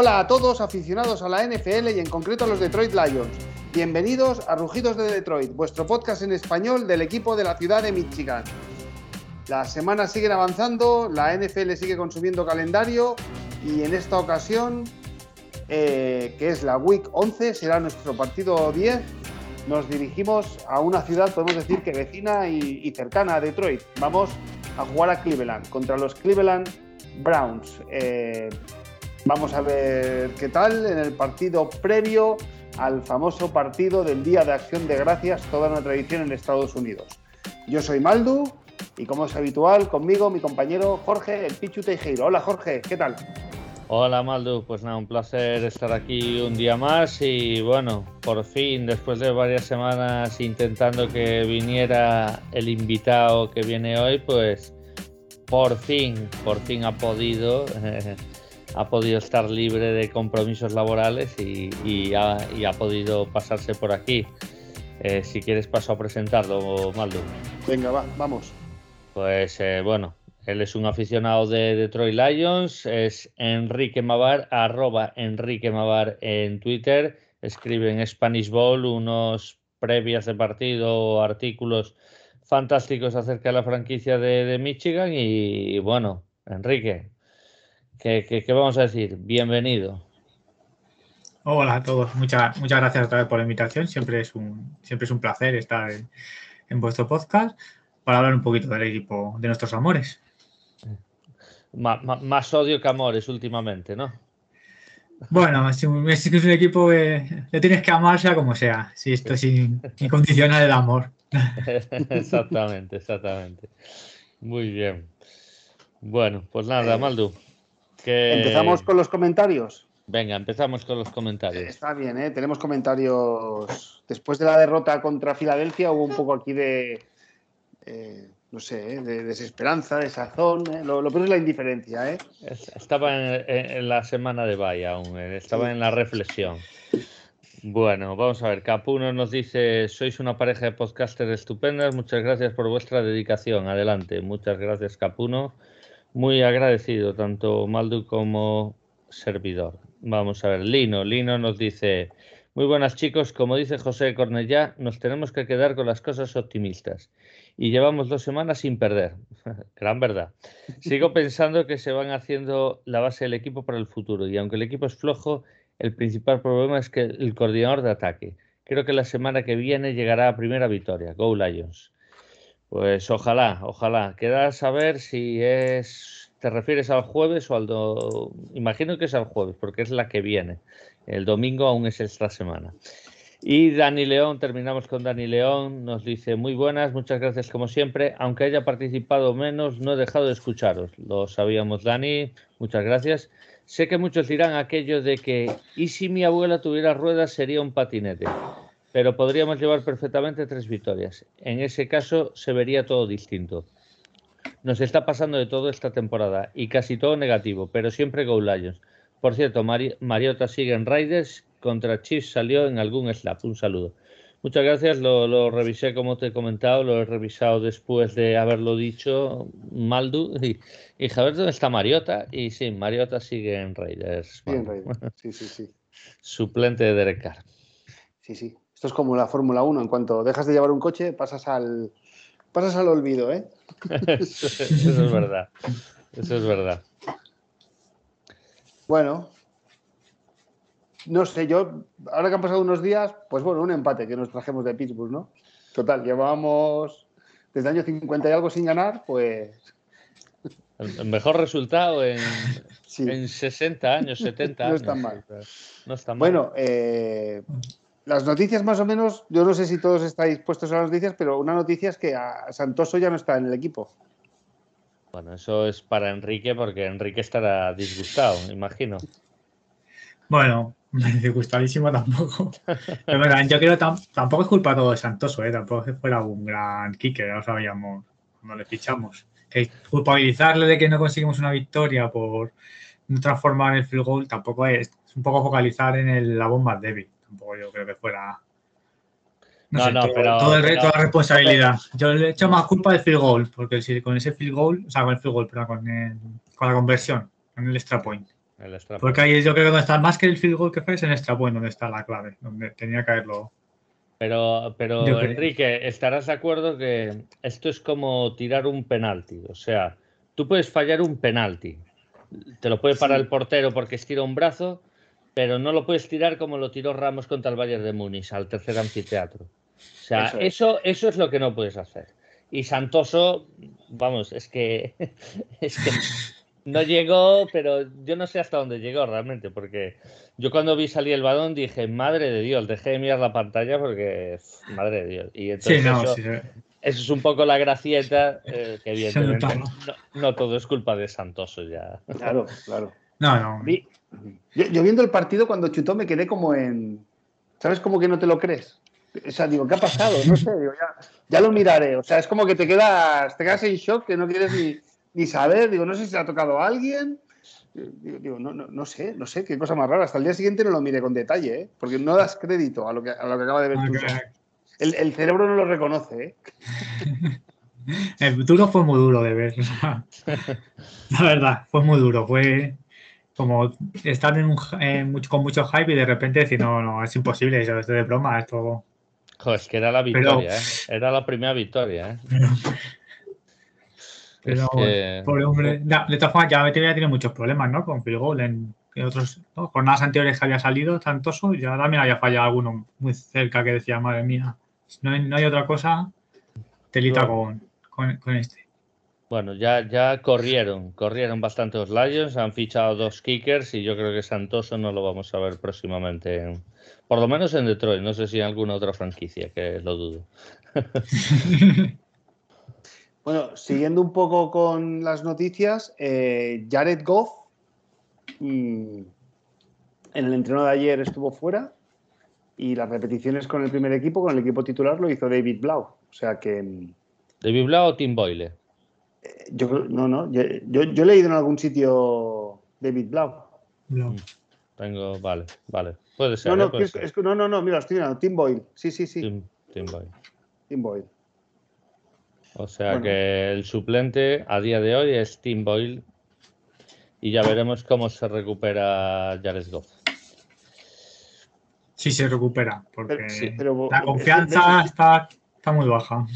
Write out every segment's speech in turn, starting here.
Hola a todos aficionados a la NFL y en concreto a los Detroit Lions. Bienvenidos a Rugidos de Detroit, vuestro podcast en español del equipo de la ciudad de Michigan. Las semanas siguen avanzando, la NFL sigue consumiendo calendario y en esta ocasión, eh, que es la Week 11, será nuestro partido 10. Nos dirigimos a una ciudad, podemos decir que vecina y, cercana a Detroit. Vamos a jugar a Cleveland contra los Cleveland Browns. Eh, vamos a ver qué tal en el partido previo al famoso partido del Día de Acción de Gracias, toda una tradición en Estados Unidos. Yo soy Maldu y como es habitual, conmigo mi compañero Jorge, el Pichu Teijeiro. Hola Jorge, ¿qué tal? Hola Maldu, pues nada, un placer estar aquí un día más y bueno, por fin, después de varias semanas intentando que viniera el invitado que viene hoy, pues por fin, por fin ha podido, ha podido estar libre de compromisos laborales y, ha, podido pasarse por aquí. Eh, si quieres paso a presentarlo, Maldu. Venga, va, vamos. Pues eh, bueno, él es un aficionado de Detroit Lions, es Enrique Mavar, arroba Enrique Mavar en Twitter, escribe en Spanish Bowl unos previas de partido, artículos fantásticos acerca de la franquicia de, Michigan y, bueno, Enrique, ¿qué, vamos a decir? Bienvenido. Hola a todos, muchas, muchas gracias otra vez por la invitación, siempre es un, siempre es un placer estar en vuestro podcast para hablar un poquito del equipo de nuestros amores. más odio que amores últimamente, ¿no? Bueno, es un, es un equipo que le tienes que amar sea como sea, si esto es incondicional el amor. exactamente, exactamente. Muy bien. Bueno, pues nada, eh, Empezamos con los comentarios. Venga, empezamos con los comentarios. Está bien, ¿eh? tenemos comentarios. Después de la derrota contra Filadelfia hubo un poco aquí de, eh, no sé, ¿eh? de desesperanza, de sazón. ¿eh? Lo, peor es la indiferencia. ¿eh? Estaba en, la semana de Vaya aún, estaba en la reflexión. Bueno, vamos a ver. Capuno nos dice: Sois una pareja de podcasters estupendas. Muchas gracias por vuestra dedicación. Adelante. Muchas gracias, Capuno. Muy agradecido, tanto Maldu como servidor. Vamos a ver. Lino. Lino nos dice: Muy buenas, chicos. Como dice José Cornellá, nos tenemos que quedar con las cosas optimistas y llevamos dos semanas sin perder. Gran verdad. Sigo pensando que se van haciendo la base del equipo para el futuro y aunque el equipo es flojo, el principal problema es que el coordinador de ataque. Creo que la semana que viene llegará a primera victoria. Go Lions. Pues ojalá, ojalá. Queda saber si es. ¿Te refieres al jueves o al do... Imagino que es al jueves, porque es la que viene. El domingo aún es esta semana. Y Dani León, terminamos con Dani León, nos dice muy buenas, muchas gracias como siempre, aunque haya participado menos, no he dejado de escucharos. Lo sabíamos, Dani, muchas gracias. Sé que muchos dirán aquello de que, ¿y si mi abuela tuviera ruedas sería un patinete? Pero podríamos llevar perfectamente tres victorias. En ese caso se vería todo distinto. Nos está pasando de todo esta temporada y casi todo negativo, pero siempre Go Lions. Por cierto, Mariota sigue en Raiders contra Chiefs salió en algún slap. Un saludo. Muchas gracias, lo, revisé como te he comentado, lo he revisado después de haberlo dicho Maldu y, y a ver dónde está Mariota y sí, Mariota sigue en Raiders. Sí, en Raiders. Sí, sí, sí. Suplente de Derek Carr. Sí, sí. Esto es como la Fórmula 1, en cuanto dejas de llevar un coche pasas al pasas al olvido, ¿eh? eso es verdad. Eso es verdad. Bueno, no sé, yo, ahora que han pasado unos días, pues bueno, un empate que nos trajemos de Pittsburgh, ¿no? Total, llevábamos desde el año 50 y algo sin ganar, pues... El mejor resultado en, en 60 años, 70 años. No está mal. No está mal. Bueno, eh, las noticias más o menos, yo no sé si todos estáis puestos a las noticias, pero una noticia es que a Santoso ya no está en el equipo. Bueno, eso es para Enrique porque Enrique estará disgustado, imagino. Bueno, disgustadísimo tampoco. Pero yo creo que tampoco es culpa todo de Santoso, ¿eh? tampoco es que fuera un gran kicker, ya lo sabíamos cuando le fichamos. Que culpabilizarle de que no conseguimos una victoria por no transformar el field goal tampoco es, es un poco focalizar en el, la bomba débil. Tampoco yo creo que fuera. No, no, pero. Todo el reto, toda la responsabilidad. Yo le he hecho más culpa del field goal, porque si con ese field goal, o sea, con el field goal, pero con, con la conversión, con el extra point El extra Porque ahí yo creo que donde está más que el field goal que fue es en extra point donde está la clave, donde tenía que haberlo. Pero, pero Yo. Enrique, estarás de acuerdo que esto es como tirar un penalti. O sea, tú puedes fallar un penalti. Te lo puede parar Sí. el portero porque estira un brazo, pero no lo puedes tirar como lo tiró Ramos contra el Bayern de Múnich, al tercer anfiteatro. O sea, Eso es. eso, eso es lo que no puedes hacer. Y Santoso, vamos, es que, es que no llegó, pero yo no sé hasta dónde llegó realmente, porque yo cuando vi salir el balón dije, madre de Dios, dejé de mirar la pantalla porque, madre de Dios. Y Sí, entonces no, eso, sí, sí. eso es un poco la gracieta, eh, que evidentemente no, no todo es culpa de Santoso ya. Claro, claro. No, no. Vi- Yo, yo viendo el partido cuando chutó me quedé como en. ¿Sabes? Como que no te lo crees. O sea, digo, ¿qué ha pasado? No sé, digo, ya, ya lo miraré. O sea, es como que te quedas, te quedas en shock, que no quieres ni, ni saber. Digo, no sé si le ha tocado a alguien. Digo, digo, no, no, no sé, no sé, qué cosa más rara. Hasta el día siguiente no lo miré con detalle, ¿eh? porque no das crédito a lo que, a lo que acaba de ver tú. que- El, el cerebro no lo reconoce, ¿eh? El duro fue muy duro de ver. La verdad, fue muy duro. Fue como estar en un, con mucho hype y de repente decir, no, no, es imposible, eso es de broma, esto. Joder, es que era la victoria, ¿eh? Era la primera victoria, ¿eh? Pero, Es que- pobre hombre. No, de todas formas, ya ya tiene muchos problemas, ¿no? Con field goal. En, en otros ¿no? jornadas anteriores que había salido, tantoso, ya también había fallado alguno muy cerca que decía, madre mía, no hay, no hay otra cosa, telita con, con este. Bueno, ya, ya corrieron, corrieron bastante los Lions, han fichado dos kickers y yo creo que Santoso no lo vamos a ver próximamente, en- por lo menos en Detroit, no sé si en alguna otra franquicia, que lo dudo. Bueno, siguiendo un poco con las noticias, eh, Jared Goff mm, en el entreno de ayer estuvo fuera y las repeticiones con el primer equipo, con el equipo titular, lo hizo David Blau. O sea que mm, ¿De Blau o Tim Boyle? Yo no, no, yo, yo- yo he leído en algún sitio David Blau. No. Tengo, vale, vale. Puede ser. No, ¿eh? no, Puede es- ser. es que- no, no, no, mira, estoy mirando, Tim Boyle. Sí, sí, sí, Tim, Tim Boyle. Tim Boyle. O sea Bueno. que el suplente a día de hoy es Tim Boyle y ya veremos cómo se recupera Jared Goff. Sí se recupera, porque Pero- sí, pero- la confianza está, está muy baja.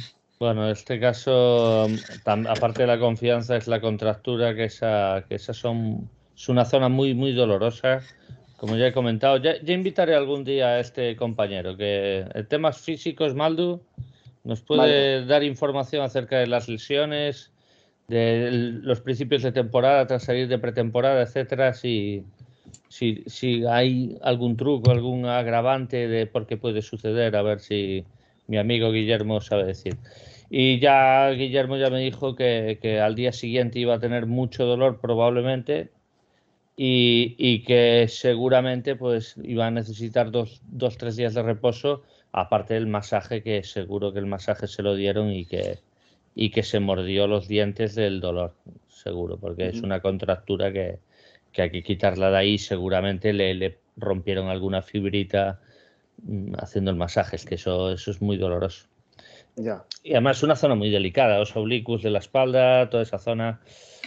Bueno, en este caso, tam- aparte de la confianza, es la contractura, que esa, que esas son, es una zona muy, muy dolorosa. Como ya he comentado, ya, ya invitaré algún día a este compañero, que en temas físicos, Maldu, nos puede Vale. dar información acerca de las lesiones, de los principios de temporada, tras salir de pretemporada, etcétera, si, si, si hay algún truco, algún agravante de por qué puede suceder, a ver si mi amigo Guillermo sabe decir. Y ya Guillermo ya me dijo que, que al día siguiente iba a tener mucho dolor probablemente y, y que seguramente pues iba a necesitar dos, dos, tres días de reposo, aparte del masaje, que seguro que el masaje se lo dieron y que, y que se mordió los dientes del dolor, seguro, porque es una contractura que, que hay que quitarla de ahí, seguramente le, le rompieron alguna fibrita mm, haciendo el masaje, es que eso, eso es muy doloroso. Ya. Y además es una zona muy delicada, los oblicuos de la espalda, toda esa zona.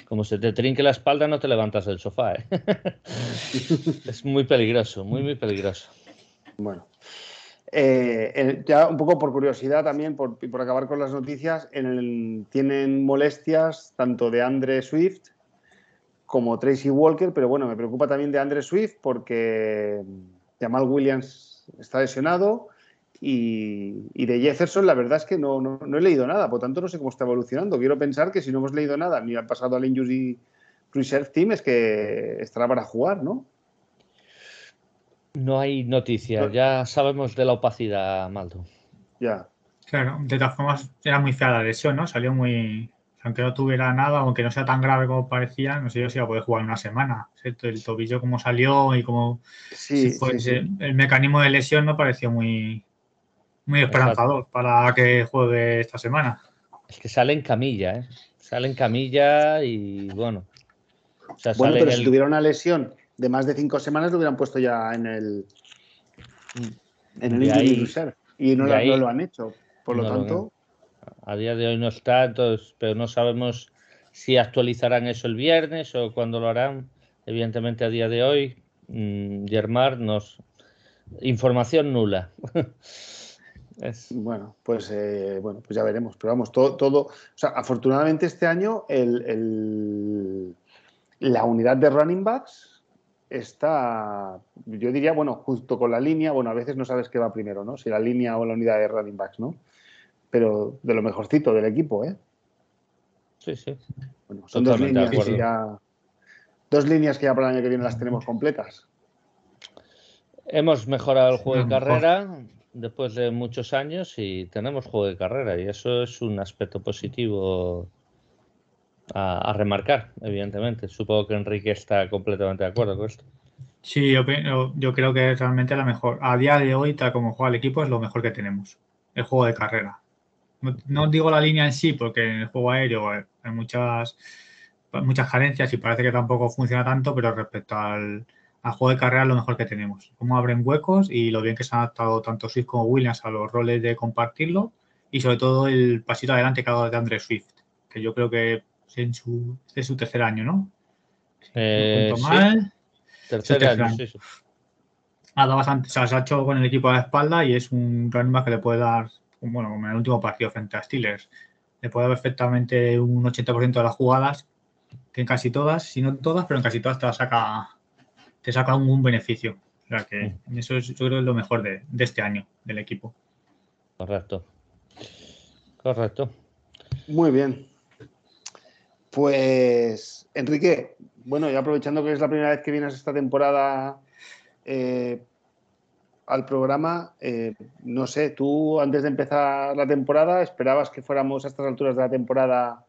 Como se te trinque la espalda, no te levantas del sofá. ¿eh? es muy peligroso, muy, muy peligroso. Bueno. Eh, ya un poco por curiosidad también, por, por acabar con las noticias, en el- tienen molestias tanto de Andre Swift como Tracy Walker, pero bueno, me preocupa también de Andre Swift porque Jamal Williams está lesionado y, y de Jefferson la verdad es que no, no- no he leído nada, por tanto no sé cómo está evolucionando. Quiero pensar que si no hemos leído nada ni ha pasado al Injury Reserve Team es que estará para jugar, ¿no? No hay noticias, ya sabemos de la opacidad, Maldo. Ya. Claro, de todas formas era muy fea la lesión, ¿no? Salió muy. Aunque no tuviera nada, aunque no sea tan grave como parecía, no sé yo si iba a poder jugar una semana. ¿cierto? El tobillo como salió y como Sí, si sí, sí. el mecanismo de lesión no pareció muy, muy esperanzador para que juegue esta semana. Es que sale en camilla, ¿eh? Sale en camilla y bueno. O sea, Bueno, sale pero si tuviera una lesión de más de cinco semanas lo hubieran puesto ya en el en el ahí- y no, lo- ahí- no lo han hecho. Por lo no lo tanto, A día de hoy no está, entonces, pero no sabemos si actualizarán eso el viernes o cuándo lo harán. evidentemente a día de hoy, mmm, Germar nos... Información nula. es... Bueno, pues eh, bueno, pues ya veremos. Pero vamos, todo, todo, o sea, afortunadamente este año el, el, la unidad de running backs está, yo diría, bueno, junto con la línea, bueno, a veces no sabes qué va primero, ¿no? Si la línea o la unidad de running backs, ¿no? Pero de lo mejorcito del equipo, ¿eh? Sí, sí. Bueno, son dos líneas, que ya, dos líneas que ya para el año que viene las tenemos completas. Hemos mejorado el juego de carrera después de muchos años y tenemos juego de carrera y eso es un aspecto positivo a, remarcar, evidentemente. Supongo que Enrique está completamente de acuerdo con esto. Sí, yo, creo que es realmente la mejor. A día de hoy, tal como juega el equipo, es lo mejor que tenemos. El juego de carrera. No, no digo la línea en sí, porque en el juego aéreo hay muchas, muchas carencias y parece que tampoco funciona tanto, pero respecto al, al juego de carrera es lo mejor que tenemos. Cómo abren huecos y lo bien que se han adaptado tanto Swift como Williams a los roles de compartirlo y sobre todo el pasito adelante que ha dado de André Swift, que yo creo que en su, es su tercer año, ¿no? Eh, no mal, sí. Tercer, tercer año, año. Sí, sí. Ha dado bastante, o sea, se ha hecho con el equipo a la espalda y es un running back que le puede dar, bueno, como en el último partido frente a Steelers, le puede dar perfectamente un 80% de las jugadas, que en casi todas, si no todas, pero en casi todas te saca, te saca un, un beneficio. O sea que mm. eso es, yo creo, es lo mejor de, de este año del equipo. Correcto. Correcto. Muy bien. Pues, Enrique, bueno, y aprovechando que es la primera vez que vienes esta temporada eh, al programa, eh, no sé, tú antes de empezar la temporada, ¿esperabas que fuéramos a estas alturas de la temporada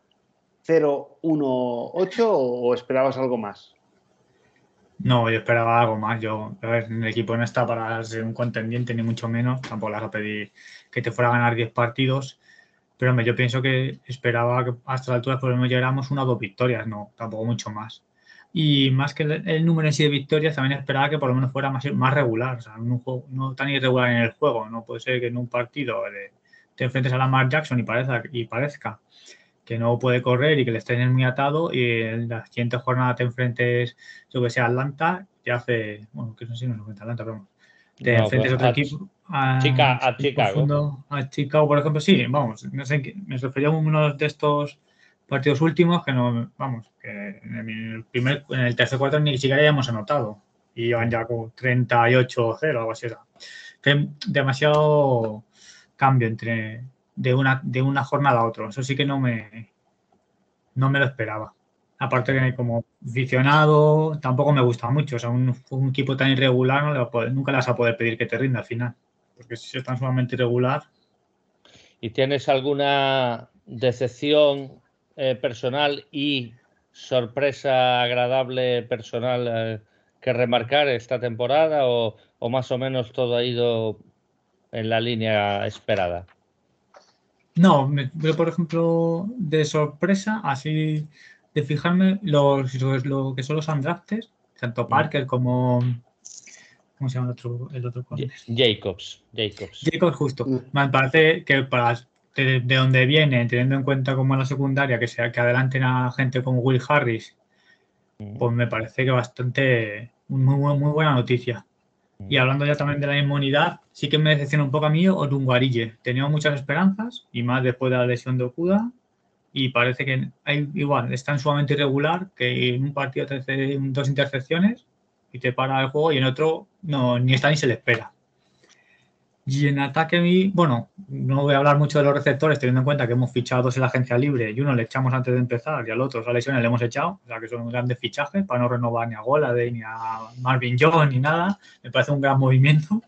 0-1-8 o esperabas algo más? No, yo esperaba algo más. Yo, a ver, el equipo no está para ser un contendiente, ni mucho menos. Tampoco le vas a pedir que te fuera a ganar 10 partidos. Pero hombre, yo pienso que esperaba que hasta la altura por lo menos llegáramos una o dos victorias, no, tampoco mucho más. Y más que el, número en sí de victorias, también esperaba que por lo menos fuera más, regular, no tan irregular en el juego. No puede ser que en un partido de, te enfrentes a Lamar Jackson y parezca, y parezca que no puede correr y que le estén muy atado y en la siguiente jornada te enfrentes, yo que sé, a Atlanta, te hace, bueno, que no sé si nos enfrenta Atlanta, pero te no, enfrentes a otro equipo. A, Chica, a Chicago. Profundo, a Chicago, por ejemplo, sí, vamos, no sé, me refería a uno de estos partidos últimos que no, vamos, que en el, primer, en el tercer cuarto ni siquiera habíamos anotado y iban ya con 38-0, algo así. Que demasiado cambio entre de una, de una jornada a otra. Eso sí que no me, no me lo esperaba. Aparte que como aficionado tampoco me gusta mucho. O sea, un, equipo tan irregular no le va a nunca le vas a poder pedir que te rinda al final. Porque si es tan sumamente irregular. ¿Y tienes alguna decepción eh, personal y sorpresa agradable personal eh, que remarcar esta temporada o, o más o menos todo ha ido en la línea esperada? No, me, yo por ejemplo, de sorpresa, así de fijarme, los, lo que son los undrafted, tanto Parker como. ¿Cómo se llama el otro? El otro Jacobs. Jacobs. Jacobs, justo. Me parece que para de, de donde viene, teniendo en cuenta como en la secundaria, que sea que adelanten a gente como Will Harris, pues me parece que bastante. Muy, muy, muy buena noticia. Y hablando ya también de la inmunidad, sí que me decepciona un poco a mí Odunguarille. Tenía muchas esperanzas y más después de la lesión de Okuda. Y parece que igual es tan sumamente irregular que en un partido te hace dos intercepciones y te para el juego y en otro no, ni está ni se le espera. Y en ataque, a mí, bueno, no voy a hablar mucho de los receptores, teniendo en cuenta que hemos fichado dos en la agencia libre y uno le echamos antes de empezar y al otro, a lesiones le hemos echado, o sea que son grandes fichajes para no renovar ni a Golade ni a Marvin Jones ni nada. Me parece un gran movimiento.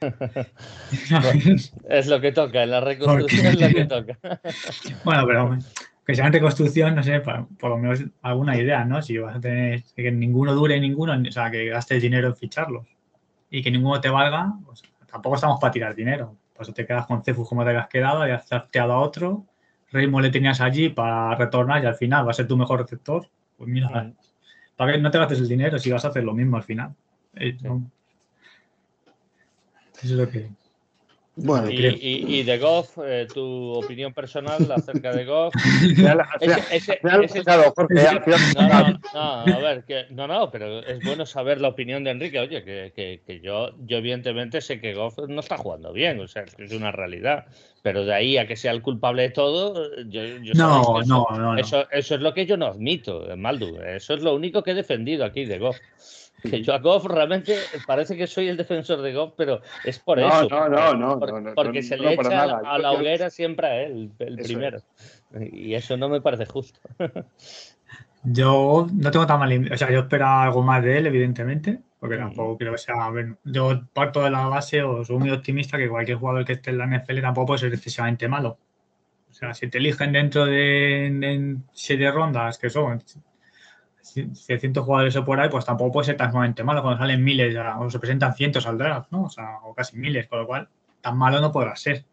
bueno, es lo que toca, en la reconstrucción es lo que toca. bueno, pero que sea en reconstrucción, no sé, por, por, lo menos alguna idea, ¿no? Si vas a tener que ninguno dure ninguno, o sea, que gastes dinero en ficharlos y que ninguno te valga, pues tampoco estamos para tirar dinero. Por eso te quedas con Cefus como te has quedado y has drafteado a otro. Raymond le tenías allí para retornar y al final va a ser tu mejor receptor. Pues mira, sí. ¿para qué no te gastes el dinero si vas a hacer lo mismo al final? Eh, no. Eso es lo que. Bueno, y, de Goff, eh, tu opinión personal acerca de Goff. No, a ver, que, no, no, pero es bueno saber la opinión de Enrique. Oye, que, que, yo, yo evidentemente sé que Goff no está jugando bien, o sea, es una realidad. Pero de ahí a que sea el culpable de todo, yo, no, no, no, eso, eso, es lo que yo no admito, Maldu. Eso es lo único que he defendido aquí de Goff que yo a Goff realmente parece que soy el defensor de Goff, pero es por eso. No, no, no, no, porque se le echa a la hoguera siempre a él, el primero. Y eso no me parece justo. Yo no tengo tan mal. O sea, yo espero algo más de él, evidentemente, porque tampoco creo que sea. yo parto de la base o soy muy optimista que cualquier jugador que esté en la NFL tampoco puede ser excesivamente malo. O sea, si te eligen dentro de, de siete rondas, que son 600 jugadores o por ahí, pues tampoco puede ser tan sumamente malo. Cuando salen miles o se presentan cientos al draft, ¿no? O sea, o casi miles, con lo cual tan malo no podrá ser.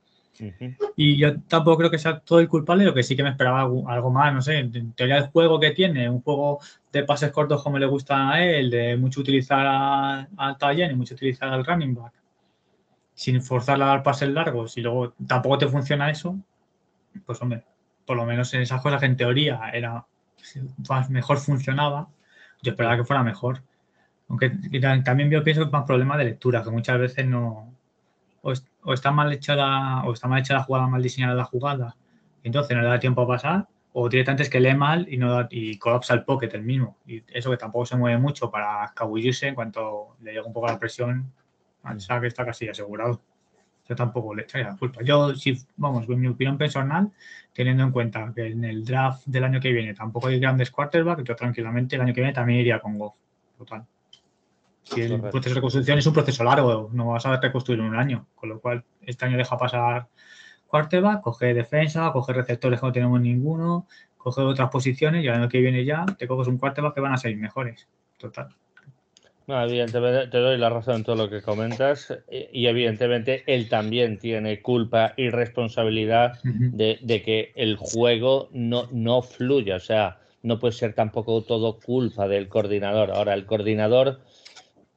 Y yo tampoco creo que sea todo el culpable, lo que sí que me esperaba algo, más, no sé, en teoría el juego que tiene, un juego de pases cortos como le gusta a él, de mucho utilizar al Tallen y mucho utilizar al running back, sin forzarla a dar pases largos y luego tampoco te funciona eso, pues hombre, por lo menos en esas cosas que en teoría era mejor funcionaba, yo esperaba que fuera mejor. Aunque también yo pienso que es más problema de lectura, que muchas veces no. O, está mal hecha la, o está mal hecha la jugada, mal diseñada la jugada, y entonces no le da tiempo a pasar, o directamente es que lee mal y no y colapsa el pocket el mismo. Y eso que tampoco se mueve mucho para escabullirse en cuanto le llega un poco la presión, sabe que está casi asegurado yo tampoco le echaría la culpa. Yo, si, vamos, mi opinión personal, teniendo en cuenta que en el draft del año que viene tampoco hay grandes quarterbacks, yo tranquilamente el año que viene también iría con Goff. Total. Si el proceso de reconstrucción es un proceso largo, no vas a reconstruir en un año, con lo cual este año deja pasar quarterback, coge defensa, coge receptores que no tenemos ninguno, coge otras posiciones y el año que viene ya te coges un quarterback que van a ser mejores. Total. No, evidentemente te doy la razón en todo lo que comentas y evidentemente él también tiene culpa y responsabilidad de, que el juego no, no fluya, o sea, no puede ser tampoco todo culpa del coordinador. Ahora, el coordinador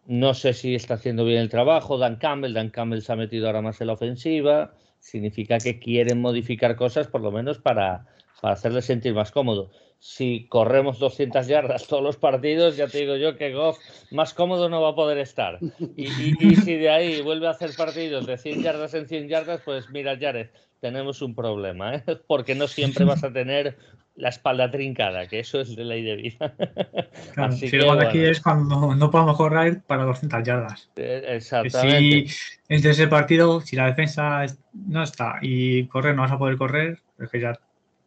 no sé si está haciendo bien el trabajo, Dan Campbell, Dan Campbell se ha metido ahora más en la ofensiva, significa que quieren modificar cosas por lo menos para, para hacerle sentir más cómodo si corremos 200 yardas todos los partidos, ya te digo yo que Goff más cómodo no va a poder estar. Y, si de ahí vuelve a hacer partidos de 100 yardas en 100 yardas, pues mira, Jared, tenemos un problema, ¿eh? porque no siempre vas a tener la espalda trincada, que eso es de ley de vida. si que, aquí es cuando no podemos correr para 200 yardas. Eh, exactamente. Si entre ese partido, si la defensa no está y correr no vas a poder correr, es que ya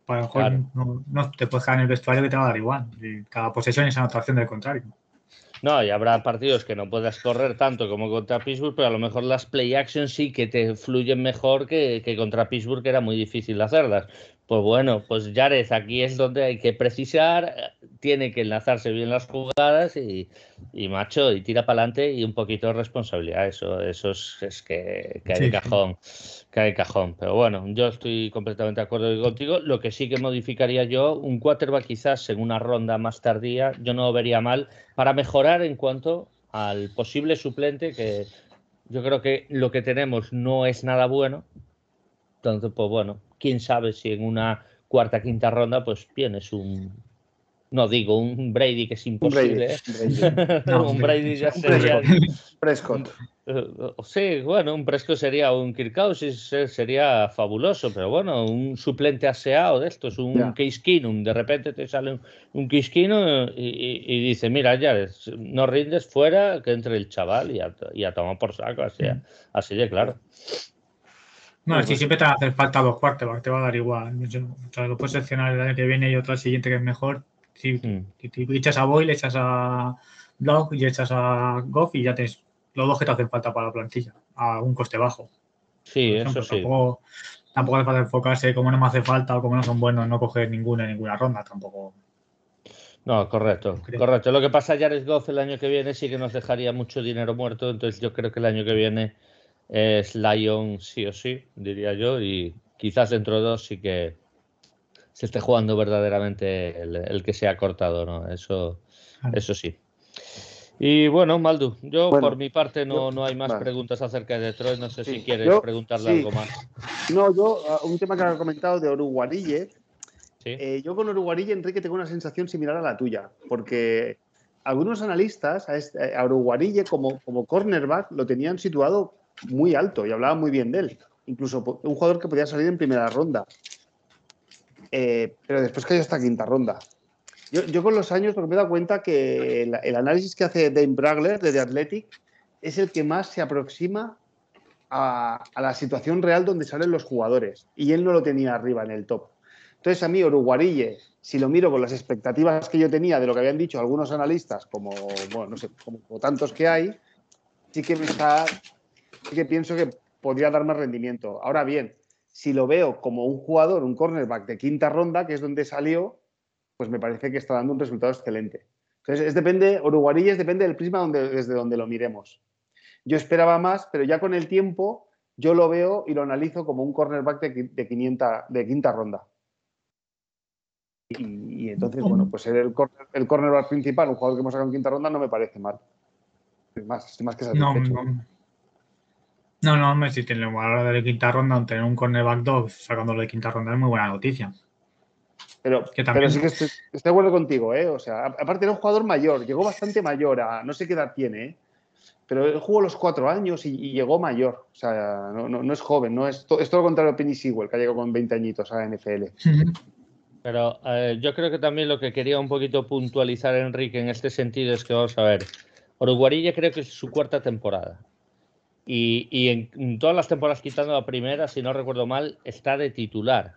a lo mejor no, te puedes quedar en el vestuario que te va a dar igual. Cada posesión es anotación del contrario. No, y habrá partidos que no puedas correr tanto como contra Pittsburgh, pero a lo mejor las play action sí que te fluyen mejor que, que contra Pittsburgh, que era muy difícil hacerlas. Pues bueno, pues Jared, aquí es donde hay que precisar, tiene que enlazarse bien las jugadas y, macho, y tira para adelante y un poquito de responsabilidad. Eso, eso es, que cae de cajón, cae de cajón. Pero bueno, yo estoy completamente de acuerdo contigo. Lo que sí que modificaría yo, un quarterback quizás en una ronda más tardía, yo no lo vería mal para mejorar en cuanto al posible suplente, que yo creo que lo que tenemos no es nada bueno. Entonces, pues bueno, quién sabe si en una cuarta, quinta ronda, pues tienes un. No digo un Brady que es imposible. Un Brady, ya sería. Prescott. Sí, bueno, un Prescott sería un Kirkausis, sería fabuloso, pero bueno, un suplente aseado de estos, un Case Keenum, de repente te sale un, un Case Keenum y, dice, mira, ya no rindes fuera, que entre el chaval y a, y a tomar por saco, así, mm. así de claro. No, si siempre te va a hacer falta dos cuartos, te va a dar igual. O sea, lo puedes seleccionar el año que viene y otro al siguiente que es mejor. Si, mm. echas a Boyle, echas a Block y echas a Goff y ya tienes los dos que te hacen falta para la plantilla, a un coste bajo. Sí, eso sí. Tampoco, tampoco hace falta enfocarse como no me hace falta o como no son buenos, no coger ninguna en ninguna ronda tampoco. No, correcto, correcto. Lo que pasa, Jared Goff el año que viene sí que nos dejaría mucho dinero muerto, entonces yo creo que el año que viene es Lion sí o sí, diría yo, y quizás dentro de dos sí que se esté jugando verdaderamente el, que se ha cortado, ¿no? Eso, eso sí. Y bueno, Maldu, yo por mi parte no, no hay más preguntas acerca de Detroit. No sé si quieres preguntarle algo más. No, yo, ah, un tema que ha comentado de Oruguarille. Eh, yo con Oruguarille, Enrique, tengo una sensación similar a la tuya, porque algunos analistas a, este, como, como cornerback lo tenían situado muy alto y hablaban muy bien de él. Incluso un jugador que podía salir en primera ronda. Eh, pero después cayó hasta quinta ronda. Yo, con los años me he dado cuenta que el, análisis que hace Dane Bragler de The Athletic es el que más se aproxima a, la situación real donde salen los jugadores. Y él no lo tenía arriba en el top. Entonces a mí Uruguarille, si lo miro con las expectativas que yo tenía de lo que habían dicho algunos analistas, como, bueno, no sé, como, tantos que hay, sí que, me está, que pienso que podría dar más rendimiento. Ahora bien, si lo veo como un jugador, un cornerback de quinta ronda, que es donde salió, pues me parece que está dando un resultado excelente. Entonces, es depende, Uruguarilles depende del prisma donde, desde donde lo miremos. Yo esperaba más, pero ya con el tiempo yo lo veo y lo analizo como un cornerback de, de, de quinta ronda. Y, entonces, bueno, pues ser el, el cornerback principal, un jugador que hemos sacado en quinta ronda, no me parece mal. Es más, estoy más que satisfecho. No, no. No, no, me si tiene a la hora de quinta ronda, tener un cornerback 2 sacándolo de quinta ronda es muy buena noticia. Pero, sí que estoy, de acuerdo contigo, ¿eh? O sea, aparte era un jugador mayor, llegó bastante mayor, a, no sé qué edad tiene, ¿eh? pero él jugó los cuatro años y, llegó mayor. O sea, no, es joven, no es, es todo lo contrario a Penny Sewell, que ha llegado con 20 añitos a la NFL. Pero eh, yo creo que también lo que quería un poquito puntualizar Enrique en este sentido es que vamos a ver, Uruguarilla creo que es su cuarta temporada. Y, en, todas las temporadas quitando la primera, si no recuerdo mal, está de titular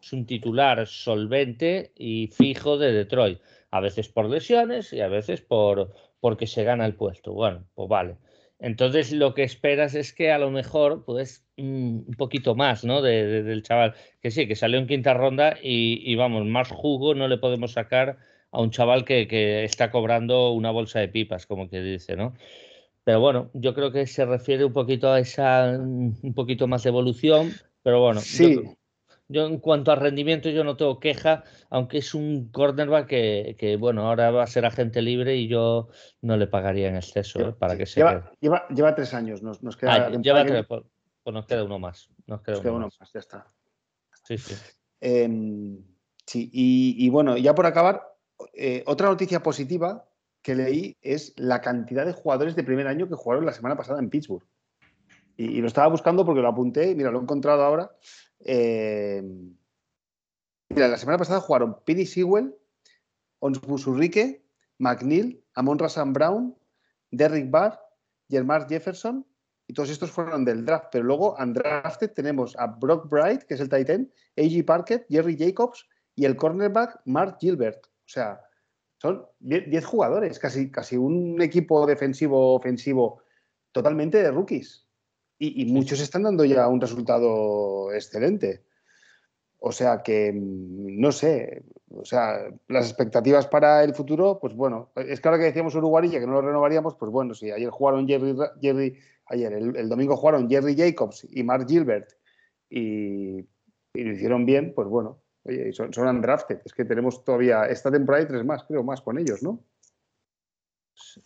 es un titular solvente y fijo de Detroit. A veces por lesiones y a veces por porque se gana el puesto. Bueno, pues vale. Entonces lo que esperas es que a lo mejor pues un poquito más, ¿no? De, del chaval. Que sí, que salió en quinta ronda y, vamos, más jugo no le podemos sacar a un chaval que, está cobrando una bolsa de pipas, como que dice, ¿no? Pero bueno, yo creo que se refiere un poquito a esa, un poquito más de evolución, pero bueno. Sí. Yo en cuanto a rendimiento yo no tengo queja, aunque es un cornerback que, que bueno, ahora va a ser agente libre y yo no le pagaría en exceso ¿eh? para que se lleva, lleva, lleva, tres años, nos, nos queda, ah, lleva tres, pues, pues, nos queda uno más. Nos queda, uno, más. ya está. Sí, sí. Em, sí, y, y, bueno, ya por acabar, eh, otra noticia positiva que leí es la cantidad de jugadores de primer año que jugaron la semana pasada en Pittsburgh. Y, lo estaba buscando porque lo apunté, mira, lo he encontrado ahora. Eh, mira, la semana pasada jugaron Pini Sewell, Ons Busurrique, McNeil, Amon Rassan Brown, Derrick Barr, Germar Jefferson, y todos estos fueron del draft, pero luego undrafted tenemos a Brock Bright, que es el Titan, A.G. Parker, Jerry Jacobs y el cornerback Mark Gilbert. O sea, son 10 jugadores, casi, casi un equipo defensivo ofensivo totalmente de rookies y, muchos están dando ya un resultado excelente. O sea que, mm, no sé, o sea, las expectativas para el futuro, pues bueno, es ahora que decíamos Uruguarilla que no lo renovaríamos, pues bueno, sí, ayer jugaron Jerry, Jerry ayer, el, domingo jugaron Jerry Jacobs y Mark Gilbert y, lo hicieron bien, pues bueno, oye, son, son undrafted, es que tenemos todavía esta temporada y tres más, creo, más con ellos, ¿no? Sí,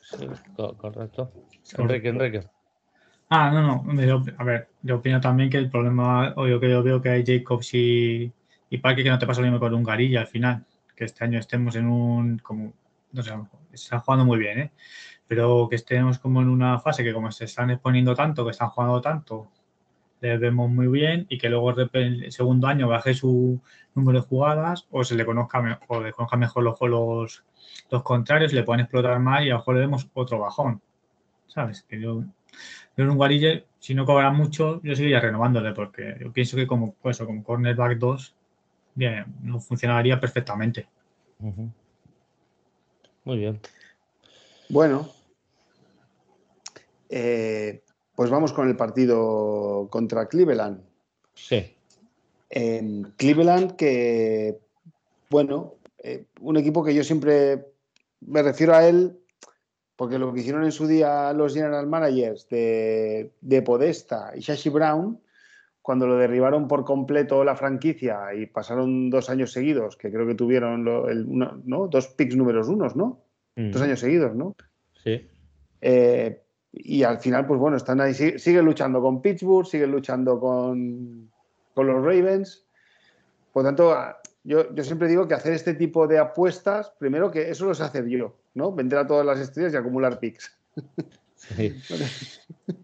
correcto. Enrique, Enrique. Ah, no, no. a ver, yo opino también que el problema, o yo que yo veo que hay Jacobs y, y Parque que no te pasa lo mismo con Ungarilla al final. Que este año estemos en un. como No sé, se están jugando muy bien, ¿eh? Pero que estemos como en una fase que, como se están exponiendo tanto, que están jugando tanto, les vemos muy bien y que luego el segundo año baje su número de jugadas o se le conozca, o le conozca mejor los, los, los contrarios, le pueden explotar más y a lo mejor le vemos otro bajón. ¿Sabes? Que yo pero un Guarille, si no cobra mucho, yo seguiría renovándole, porque yo pienso que como, pues, como cornerback 2, bien, no funcionaría perfectamente. Muy bien. Bueno, eh, pues vamos con el partido contra Cleveland. Sí. Cleveland, que, bueno, eh, un equipo que yo siempre me refiero a él porque lo que hicieron en su día los general managers de, Podesta y Shashi Brown, cuando lo derribaron por completo la franquicia y pasaron dos años seguidos, que creo que tuvieron dos picks números unos, ¿no? Dos años seguidos, ¿no? Sí. Eh, y al final, pues bueno, están ahí, siguen luchando con Pittsburgh, siguen luchando con, con los Ravens. Por tanto, yo, yo, siempre digo que hacer este tipo de apuestas, primero que eso lo sé hacer yo, ¿no? Vender a todas las estrellas y acumular picks. Sí.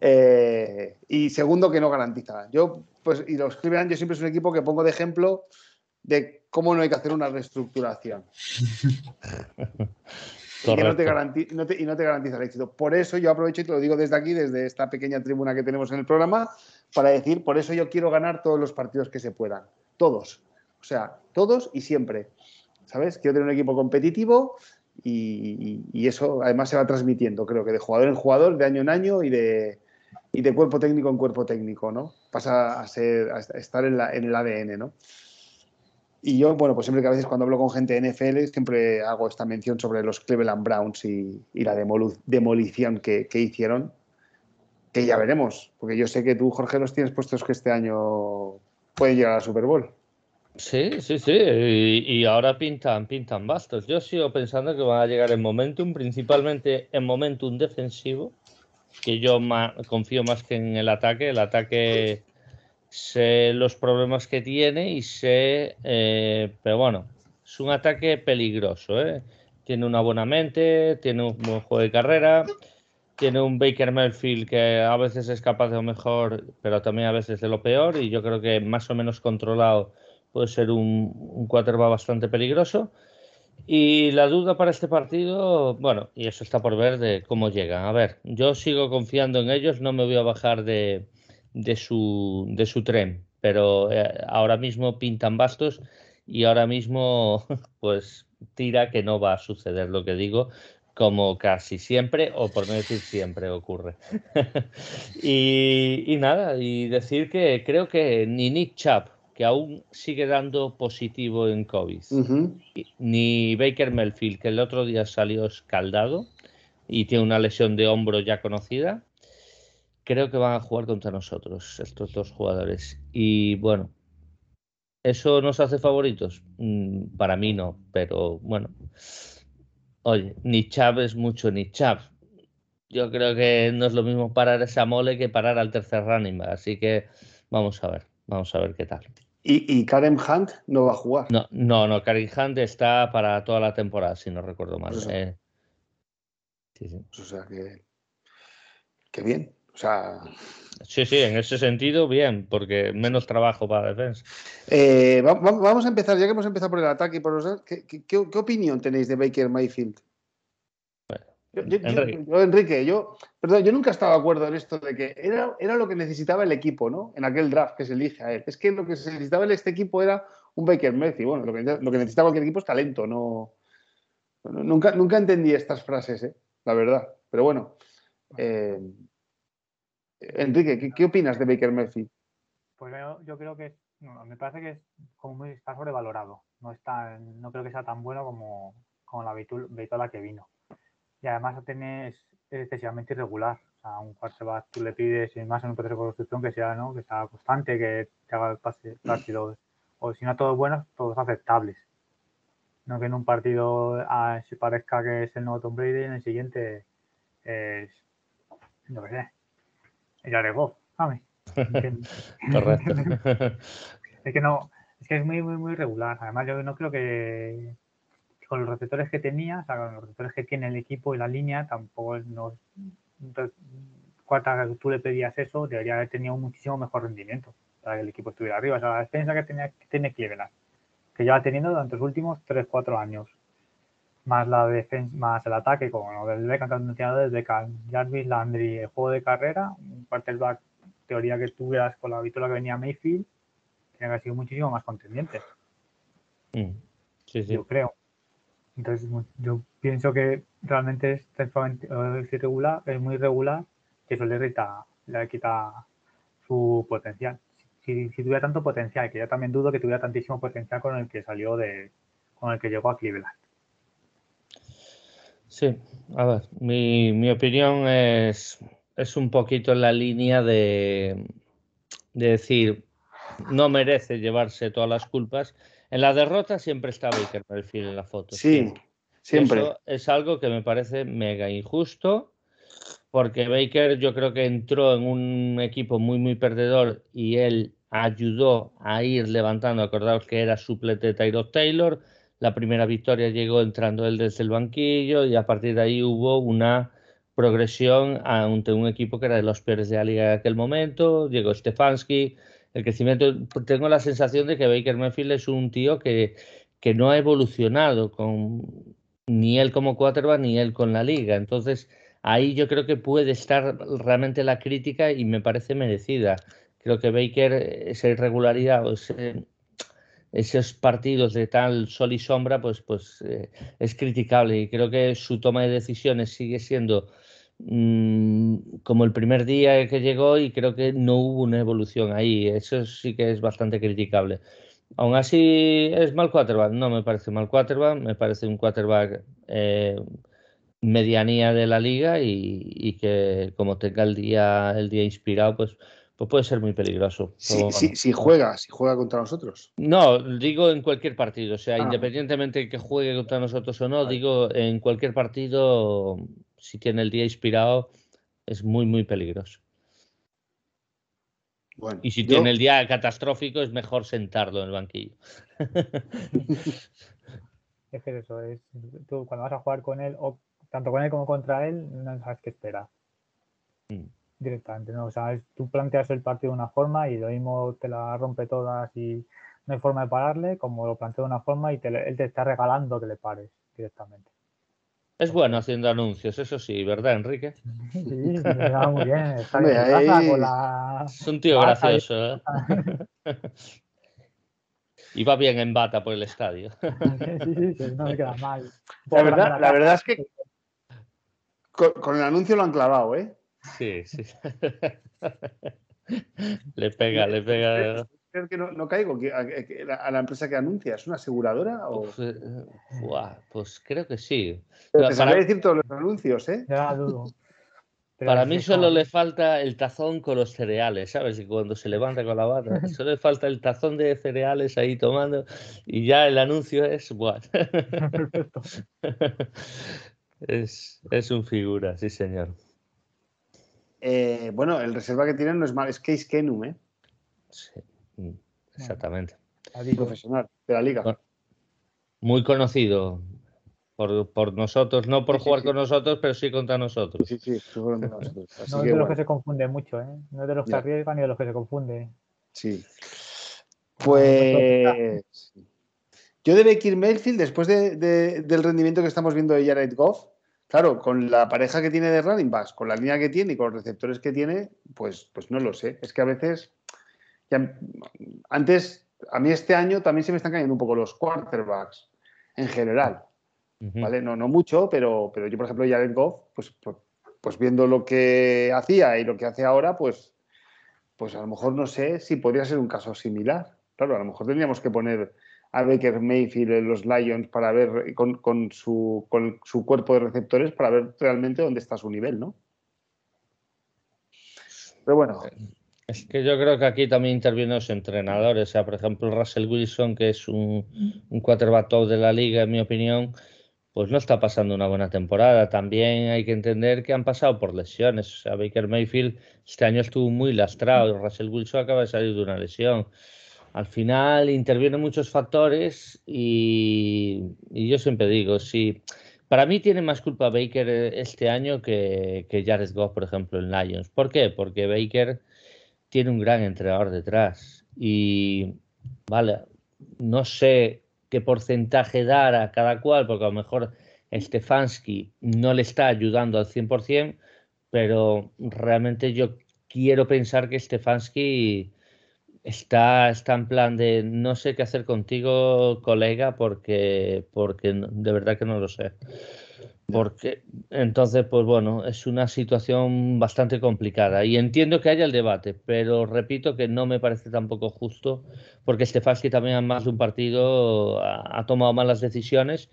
Eh, y segundo, que no garantiza. Yo, pues, y los Cleveland, yo siempre es un equipo que pongo de ejemplo de cómo no hay que hacer una reestructuración. y, no te garantiza, y no te garantiza el éxito. Por eso yo aprovecho y te lo digo desde aquí, desde esta pequeña tribuna que tenemos en el programa, para decir, por eso yo quiero ganar todos los partidos que se puedan. Todos. O sea, todos y siempre. ¿Sabes? Quiero tener un equipo competitivo y, eso además se va transmitiendo, creo que de jugador en jugador, de año en año y de, y de cuerpo técnico en cuerpo técnico, ¿no? Pasa a, ser, a estar en, la, en el ADN, ¿no? Y yo, bueno, pues siempre que a veces cuando hablo con gente de NFL, siempre hago esta mención sobre los Cleveland Browns y, la demolición que, que, hicieron, que ya veremos, porque yo sé que tú, Jorge, los tienes puestos que este año pueden llegar a Super Bowl. Sí, sí, sí, y, ahora pintan, pintan bastos. Yo sigo pensando que van a llegar en momentum, principalmente en momentum defensivo, que yo confío más que en el ataque. El ataque sé los problemas que tiene y sé, eh, pero bueno, es un ataque peligroso. ¿eh? Tiene una buena mente, tiene un buen juego de carrera, tiene un Baker Mayfield que a veces es capaz de lo mejor, pero también a veces de lo peor, y yo creo que más o menos controlado puede ser un, un quarterback bastante peligroso. Y la duda para este partido, bueno, y eso está por ver de cómo llegan. A ver, yo sigo confiando en ellos, no me voy a bajar de, de, su, de su tren, pero eh, ahora mismo pintan bastos y ahora mismo pues tira que no va a suceder lo que digo, como casi siempre, o por no decir siempre ocurre. y, y, nada, y decir que creo que ni Nick Chubb que aún sigue dando positivo en COVID. Ni Baker Melfield, que el otro día salió escaldado y tiene una lesión de hombro ya conocida. Creo que van a jugar contra nosotros, estos dos jugadores. Y bueno, ¿eso nos hace favoritos? Mm, para mí no, pero bueno. Oye, ni Chav es mucho ni Chav. Yo creo que no es lo mismo parar esa mole que parar al tercer running Así que vamos a ver. Vamos a ver qué tal. ¿Y, Karen Hunt no va a jugar? No, no, no, Karen Hunt está para toda la temporada, si no recuerdo mal. Eh. sí, sí. Pues o sea que. Qué bien. O sea. Sí, sí, en ese sentido, bien, porque menos trabajo para la defensa. Eh, vamos a empezar, ya que hemos empezado por el ataque y por los. ¿qué, qué opinión tenéis de Baker Mayfield? Yo, Enrique. Yo, perdón, yo nunca estaba de acuerdo en esto de que era, era lo que necesitaba el equipo, ¿no? En aquel draft que se elige a él. Es que lo que se necesitaba en este equipo era un Baker Mayfield. Bueno, lo que, lo que necesitaba cualquier equipo es talento, no. nunca, nunca entendí estas frases, ¿eh? la verdad. Pero bueno. Eh, Enrique, ¿qué, opinas de Baker Mayfield? Pues yo, creo que me parece que es como muy, está sobrevalorado. No, está, no creo que sea tan bueno como, la Vitola que vino y además tiene, es excesivamente irregular. O sea, un quarterback tú le pides, y más en un proceso de construcción, que sea, ¿no? que sea constante, que te haga rápido. O si no todos buenos, todos aceptables. No que en un partido se parezca que es el nuevo Tom Brady en el siguiente es, no sé, Jared Goff, ¿sabes? Correcto. es que no, es que es muy, muy, muy irregular. Además, yo no creo que con los receptores que tenía, o sea, con los receptores que tiene el equipo y la línea, tampoco no, cuarta tú le pedías eso, debería haber tenido un muchísimo mejor rendimiento para que el equipo estuviera arriba. O sea, la defensa que, tenía, que tiene Cleveland, que lleva teniendo durante los últimos 3-4 años, más la defensa, más el ataque, como lo del Beckham, del Beckham, Jarvis Landry, el juego de carrera, un quarterback, teoría que estuvieras con la victoria que venía Mayfield, tiene que haber sido muchísimo más contendiente. Mm. Sí, sí. Yo creo. Entonces, yo pienso que realmente es, irregular, es muy irregular, que eso le, irrita, le quita su potencial. Si, tuviera tanto potencial, que yo también dudo que tuviera tantísimo potencial con el que salió de, con el que llegó a Cleveland. Sí, a ver, mi, mi opinión es, es un poquito en la línea de, de decir, no merece llevarse todas las culpas en la derrota siempre está Baker Mayfield en la foto. Sí. Siempre. Eso es algo que me parece mega injusto, porque Baker yo creo que entró en un equipo muy, muy perdedor y él ayudó a ir levantando. Acordaos que era suplete de Tyrod Taylor. La primera victoria llegó entrando él desde el banquillo y a partir de ahí hubo una progresión ante un equipo que era de los peores de la liga en aquel momento. Llegó Stefanski. El crecimiento, tengo la sensación de que Baker Mayfield es un tío que, que no ha evolucionado con ni él como quarterback ni él con la liga. Entonces, ahí yo creo que puede estar realmente la crítica y me parece merecida. Creo que Baker, esa irregularidad o esos partidos de tal sol y sombra, pues, pues eh, es criticable y creo que su toma de decisiones sigue siendo mm, como el primer día que llegó y creo que no hubo una evolución ahí. Eso sí que es bastante criticable. Aún así, ¿es mal quarterback? No me parece mal quarterback, me parece un quarterback eh, medianía de la liga y, que como tenga el día, el día inspirado, pues, pues puede ser muy peligroso. Si, juega, si juega contra nosotros. No, digo en cualquier partido, o sea, Ah. independientemente de que juegue contra nosotros o no, digo en cualquier partido, si tiene el día inspirado, es muy, muy peligroso. Bueno, Y si yo- tiene el día catastrófico, es mejor sentarlo en el banquillo. Es que es eso, es, tú cuando vas a jugar con él, o tanto con él como contra él, no sabes qué esperar. Mm. Directamente, ¿no? O sea, es- tú planteas el partido de una forma y lo mismo te la rompe todas y no hay forma de pararle, como lo plantea de una forma y te él te está regalando que le pares directamente. Es bueno haciendo anuncios, eso sí, ¿verdad, Enrique? Sí, me va muy bien. Está Hombre, bien en casa ahí- con la... Es un tío Bata, gracioso, ¿eh? Y va bien en bata por el estadio. Sí, sí, sí, no me queda mal. La verdad, la verdad es que con, con el anuncio lo han clavado, ¿eh? Sí, sí. Le pega, le pega. Creo que no, no caigo que- a, la empresa que anuncia. ¿Es una aseguradora? O... Eh, buah, pues creo que sí. Pero Para- te sabría decir todos los anuncios, ¿eh? Ya dudo. Para mí solo le falta el tazón con los cereales, ¿sabes? Y cuando se levanta con la bata, solo le falta el tazón de cereales ahí tomando y ya el anuncio es, buah. Perfecto. Es, es un figura, sí señor. Eh, bueno, el reserva que tienen no es mal, es Case Keenum, ¿eh? Sí, mm, exactamente. Adiós. Profesional de la liga. Bueno. Muy conocido por, por nosotros, no por Sí, jugar sí. con nosotros, pero sí contra nosotros. Sí, sí, nosotros. Así No es de los bueno, que se confunde mucho, ¿eh? No es de los que arriesgan ni de los que se confunde. sí. Pues yo de Baker Mayfield, después de- de- del rendimiento que estamos viendo de Jared Goff, claro, con la pareja que tiene de running backs, con la línea que tiene y con los receptores que tiene, pues, pues no lo sé. Es que a veces, ya- antes, a mí este año también se me están cayendo un poco los quarterbacks en general. ¿vale? No, no mucho, pero, pero yo, por ejemplo, Jared Goff, pues, pues, pues viendo lo que hacía y lo que hace ahora, pues, pues a lo mejor no sé si podría ser un caso similar. Claro, a lo mejor tendríamos que poner a Baker Mayfield en los Lions para ver con, su cuerpo de receptores para ver realmente dónde está su nivel, ¿no? Pero bueno, Es que yo creo que aquí también intervienen los entrenadores. O sea, por ejemplo, Russell Wilson, que es un, un quarterback top de la liga, en mi opinión, pues no está pasando una buena temporada. También hay que entender que han pasado por lesiones. O sea, Baker Mayfield este año estuvo muy lastrado. Russell Wilson acaba de salir de una lesión. Al final intervienen muchos factores y, y yo siempre digo, si para mí tiene más culpa Baker eh, este año que, que Jared Goff, por ejemplo, en Lions. ¿Por qué? Porque Baker tiene un gran entrenador detrás y, vale, no sé qué porcentaje dar a cada cual, porque a lo mejor Stefanski no le está ayudando al 100%, pero realmente yo quiero pensar que Stefanski está, está en plan de no sé qué hacer contigo, colega, porque, porque de verdad que no lo sé. Porque entonces, pues bueno, es una situación bastante complicada y entiendo que haya el debate, pero repito que no me parece tampoco justo porque Stefanski también en más de un partido ha, ha tomado malas decisiones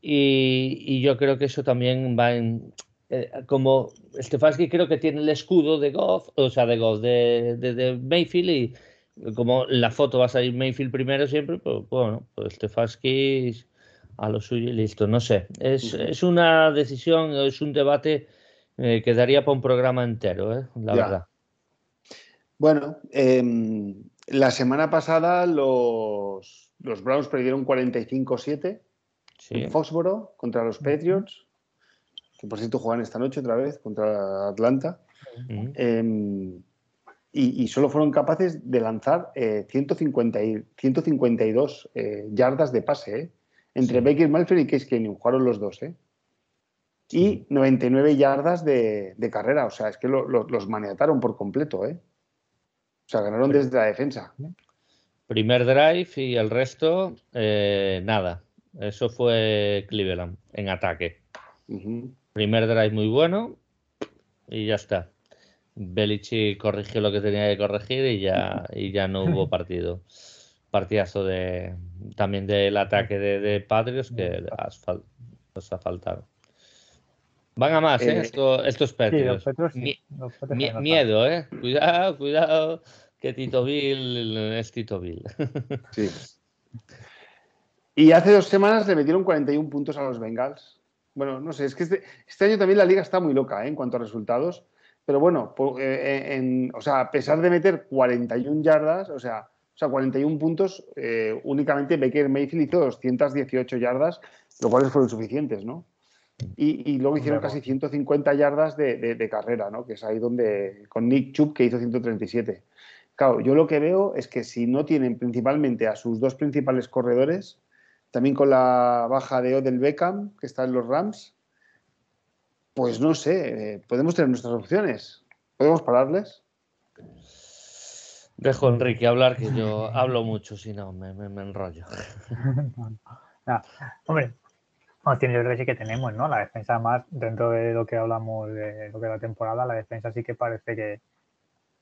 y, y yo creo que eso también va en... eh, como Stefanski creo que tiene el escudo de Goff, o sea, de Goff, de, de, de Mayfield y como la foto va a salir Mayfield primero siempre, pues bueno, pues Stefanski a lo suyo y listo. No sé. Es, es una decisión, es un debate eh, que daría para un programa entero, ¿eh? la Ya. verdad. Bueno, em, la semana pasada los, los Browns perdieron 45-7 Sí. en Foxboro contra los Patriots, que por cierto juegan esta noche otra vez contra Atlanta. Y, y solo fueron capaces de lanzar eh, 150 y- 152 eh, yardas de pase ¿eh? entre Sí. Baker Mayfield y Case Keenum. Jugaron los dos. ¿eh? Y 99 yardas de, de carrera. O sea, es que lo- lo- los maniataron por completo. ¿eh? O sea, ganaron desde la defensa. Primer drive y el resto, eh, nada. Eso fue Cleveland en ataque. Primer drive muy bueno y ya está. Belichick corrigió lo que tenía que corregir y ya, y ya no hubo partido. Partidazo de también del ataque de, de Patriots que nos ha faltado. Van a más, ¿eh? Eh, Esto- estos Sí, Patriots. los Petros sí. Mi- los Petros Mi- se notan. miedo, ¿eh? Cuidado, cuidado, que Tito Bill es Tito Bill. Sí. Y hace dos semanas le metieron 41 puntos a los Bengals. Bueno, no sé, es que este, este año también la liga está muy loca ¿eh? en cuanto a resultados. Pero bueno, por- eh, en- o sea, a pesar de meter 41 yardas, o sea, o sea 41 puntos, eh, únicamente Baker Mayfield hizo 218 yardas, lo cuales fueron suficientes, ¿no? Y, y luego hicieron Hombre, casi 150 yardas de, de- de carrera, ¿no? Que es ahí donde, con Nick Chubb, que hizo 137. Claro, yo lo que veo es que si no tienen principalmente a sus dos principales corredores, también con la baja de Odell Beckham, que está en los Rams, pues no sé, eh, podemos tener nuestras opciones. ¿Podemos pararles? Dejo a Enrique hablar, que yo hablo mucho, si no me, me- me enrollo. Hombre, opciones yo creo que sí que tenemos, ¿no? La defensa más, dentro de lo que hablamos de lo que es la temporada, la defensa sí que parece que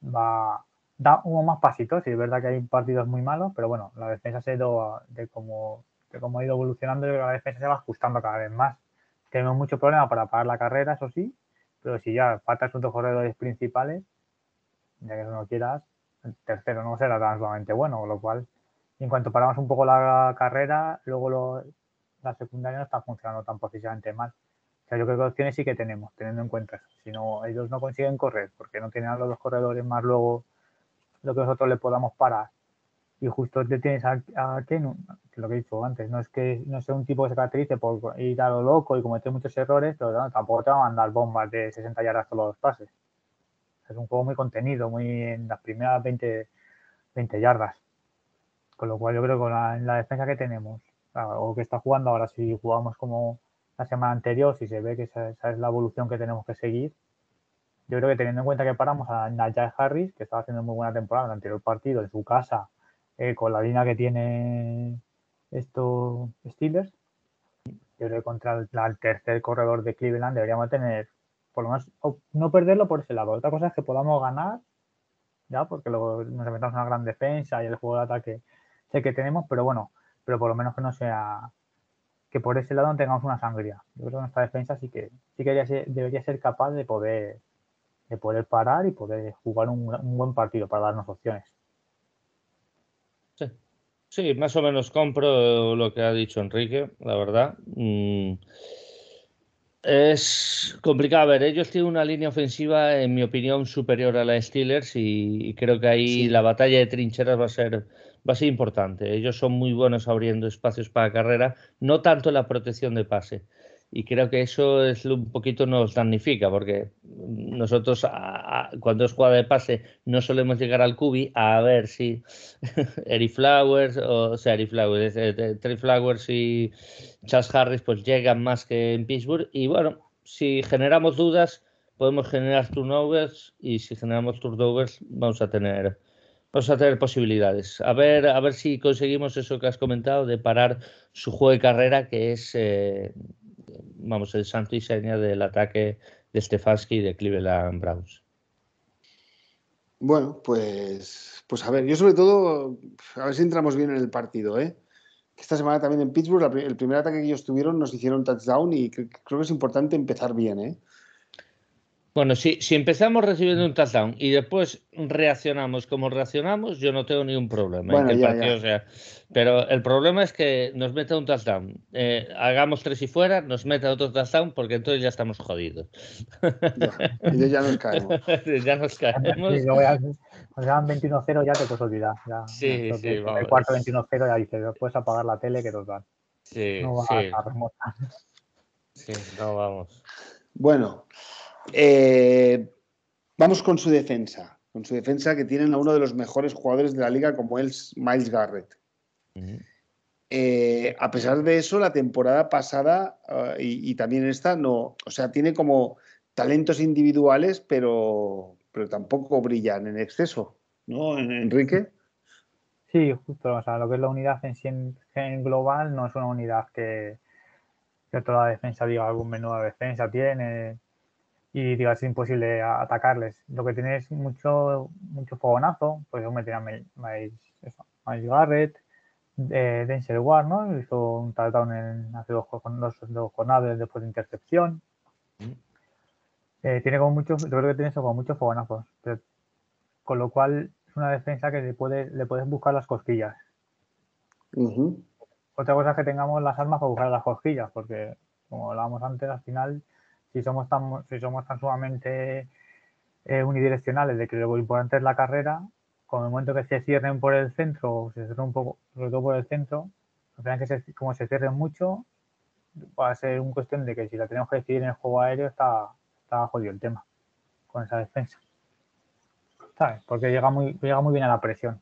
va, da uno más pasitos, y es verdad que hay partidos muy malos, pero bueno, la defensa se ha ido, de cómo, de cómo ha ido evolucionando, yo creo que la defensa se va ajustando cada vez más. Tenemos mucho problema para parar la carrera, eso sí, pero si ya faltan sus dos corredores principales, ya que no quieras, el tercero no será tan sumamente bueno, con lo cual, en cuanto paramos un poco la carrera, luego la secundaria no está funcionando tan precisamente mal. O sea, yo creo que opciones sí que tenemos, teniendo en cuenta eso. Si no, ellos no consiguen correr, porque no tienen a los dos corredores más luego lo que nosotros le podamos parar. Y justo te tienes a, a Kenu, que lo que he dicho antes, no es que no sea un tipo que se caracterice por ir a lo loco y cometer muchos errores, pero no, tampoco te va a mandar bombas de 60 yardas todos los pases. Es un juego muy contenido, muy en las primeras 20, 20 yardas. Con lo cual yo creo que con la, en la defensa que tenemos, o que está jugando ahora, si jugamos como la semana anterior, si se ve que esa, esa es la evolución que tenemos que seguir, yo creo que teniendo en cuenta que paramos a Najee Harris, que estaba haciendo muy buena temporada en el anterior partido en su casa, eh, con la línea que tiene estos Steelers, yo creo que contra el, el tercer corredor de Cleveland deberíamos tener, por lo menos, no perderlo por ese lado. Otra cosa es que podamos ganar, ya, porque luego nos enfrentamos a una gran defensa y el juego de ataque sé que tenemos, pero bueno, pero por lo menos que no sea que por ese lado no tengamos una sangría. Yo creo que nuestra defensa sí que sí que debería ser, debería ser capaz de poder de poder parar y poder jugar un, un buen partido para darnos opciones. Sí. Más o menos compro lo que ha dicho Enrique, la verdad. Mm, Es complicado. A ver, ellos tienen una línea ofensiva, en mi opinión, superior a la de Steelers y, y creo que ahí Sí. la batalla de trincheras va a ser, va a ser importante. Ellos son muy buenos abriendo espacios para carrera, no tanto en la protección de pase. Y creo que eso es un poquito nos damnifica, porque nosotros cuando es jugada de pase no solemos llegar al cubi a ver si Eric Flowers, o, o sea, Eric Flowers, Trey Flowers y Charles Harris pues llegan más que en Pittsburgh. Y bueno, si generamos dudas, podemos generar turnovers y si generamos turnovers vamos a tener vamos a tener posibilidades. A ver, a ver si conseguimos eso que has comentado de parar su juego de carrera, que es eh, vamos, el santo y seña del ataque de Stefanski y de Cleveland Browns. Bueno, pues, pues a ver, yo sobre todo, a ver si entramos bien en el partido, ¿eh? Esta semana también en Pittsburgh, el primer ataque que ellos tuvieron nos hicieron touchdown y cre- creo que es importante empezar bien, ¿eh? Bueno, si, si empezamos recibiendo un touchdown y después reaccionamos como reaccionamos, yo no tengo ningún problema Bueno, en que ya, el partido sea. Pero el problema es que nos meta un touchdown, eh, hagamos tres y fuera, nos meta otro touchdown, porque entonces ya estamos jodidos. Ya, y ya nos caemos. ya nos caemos. Sí, ya, cuando sean 21-0 ya te puedes olvidar. Ya, Sí, ya, sí, el vamos. cuarto 21-0 ya dices, puedes apagar la tele que total. Sí, No va sí, a remota. sí, no vamos. Bueno, eh, vamos con su defensa. Con su defensa que tienen a uno de los mejores jugadores de la liga como es Miles Garrett. Eh, a pesar de eso, la temporada pasada eh, y, y también esta no, o sea, tiene como talentos individuales, pero, pero tampoco brillan en exceso, ¿no, En- Enrique? Sí, justo. O sea, lo que es la unidad en sí en, en global no es una unidad que, que toda la defensa diga algún menuda defensa tiene y diga es imposible atacarles. Lo que tiene es mucho, mucho fogonazo, pues hombre, tiene a Miles, Garrett, eh, Denzel Ward, ¿no? Hizo un touchdown en hace dos, dos, dos jornadas después de intercepción. Mm. Eh, tiene como muchos, yo creo que tiene eso como muchos fogonazos, pero- con lo cual es una defensa que le, puede, le puedes buscar las cosquillas. Otra cosa es que tengamos las armas para buscar las cosquillas, porque como hablábamos antes, al final, si somos tan, si somos tan sumamente eh, unidireccionales de que lo importante es la carrera, con el momento que se cierren por el centro, o se cierren un poco, sobre todo por el centro, al final que se- como se cierren mucho, va a ser un cuestión de que si la tenemos que decidir en el juego aéreo, está, está jodido el tema con esa defensa. ¿Sabes? Porque llega muy, llega muy bien a la presión.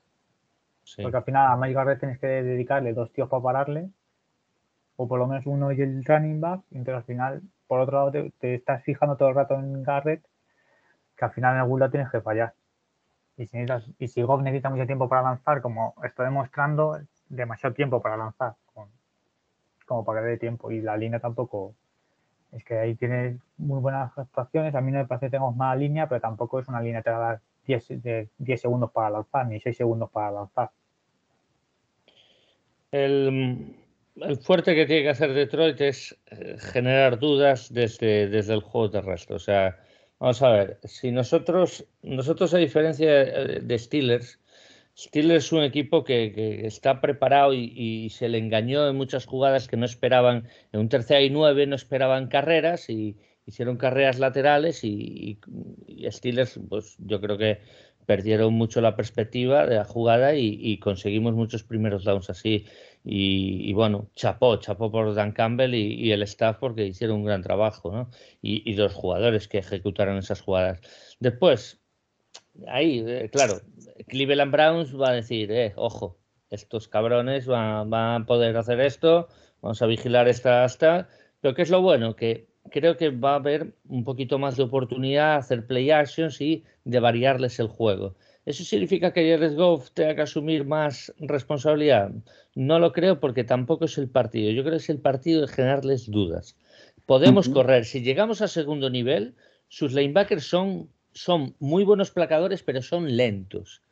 Sí. Porque al final a Mike Garrett tienes que dedicarle dos tíos para pararle, o por lo menos uno y el running back. y Entonces al final, por otro lado, te, estás fijando todo el rato en Garrett, que al final en algún lado tienes que fallar. Y si, y necesita mucho tiempo para lanzar, como estoy demostrando, demasiado tiempo para lanzar, como para que dé tiempo. Y la línea tampoco. Es que ahí tienes muy buenas actuaciones. A mí no me parece que tengamos mala línea, pero tampoco es una línea que te va a dar 10, de 10 segundos para lanzar, ni 6 segundos para lanzar. El, el fuerte que tiene que hacer Detroit es eh, generar dudas desde, desde el juego terrestre. O sea, vamos a ver, si nosotros, nosotros a diferencia de Steelers, Steelers es un equipo que, que está preparado y, y se le engañó en muchas jugadas que no esperaban, en un tercera y nueve no esperaban carreras y hicieron carreras laterales y, y- y Steelers, pues yo creo que perdieron mucho la perspectiva de la jugada y, y conseguimos muchos primeros downs así. Y, y bueno, chapó, chapó por Dan Campbell y, el staff porque hicieron un gran trabajo, ¿no? Y, y los jugadores que ejecutaron esas jugadas. Después, ahí, eh, claro, Cleveland Browns va a decir, eh, ojo, estos cabrones van, van a poder hacer esto, vamos a vigilar esta hasta. Pero ¿qué es lo bueno? Que creo que va a haber un poquito más de oportunidad, hacer play actions y de variarles el juego. ¿Eso significa que Jared Goff tenga que asumir más responsabilidad? No lo creo porque tampoco es el partido. Yo creo que es el partido de generarles dudas. Podemos correr. Si llegamos a segundo nivel, sus linebackers son, son muy buenos placadores, pero son lentos.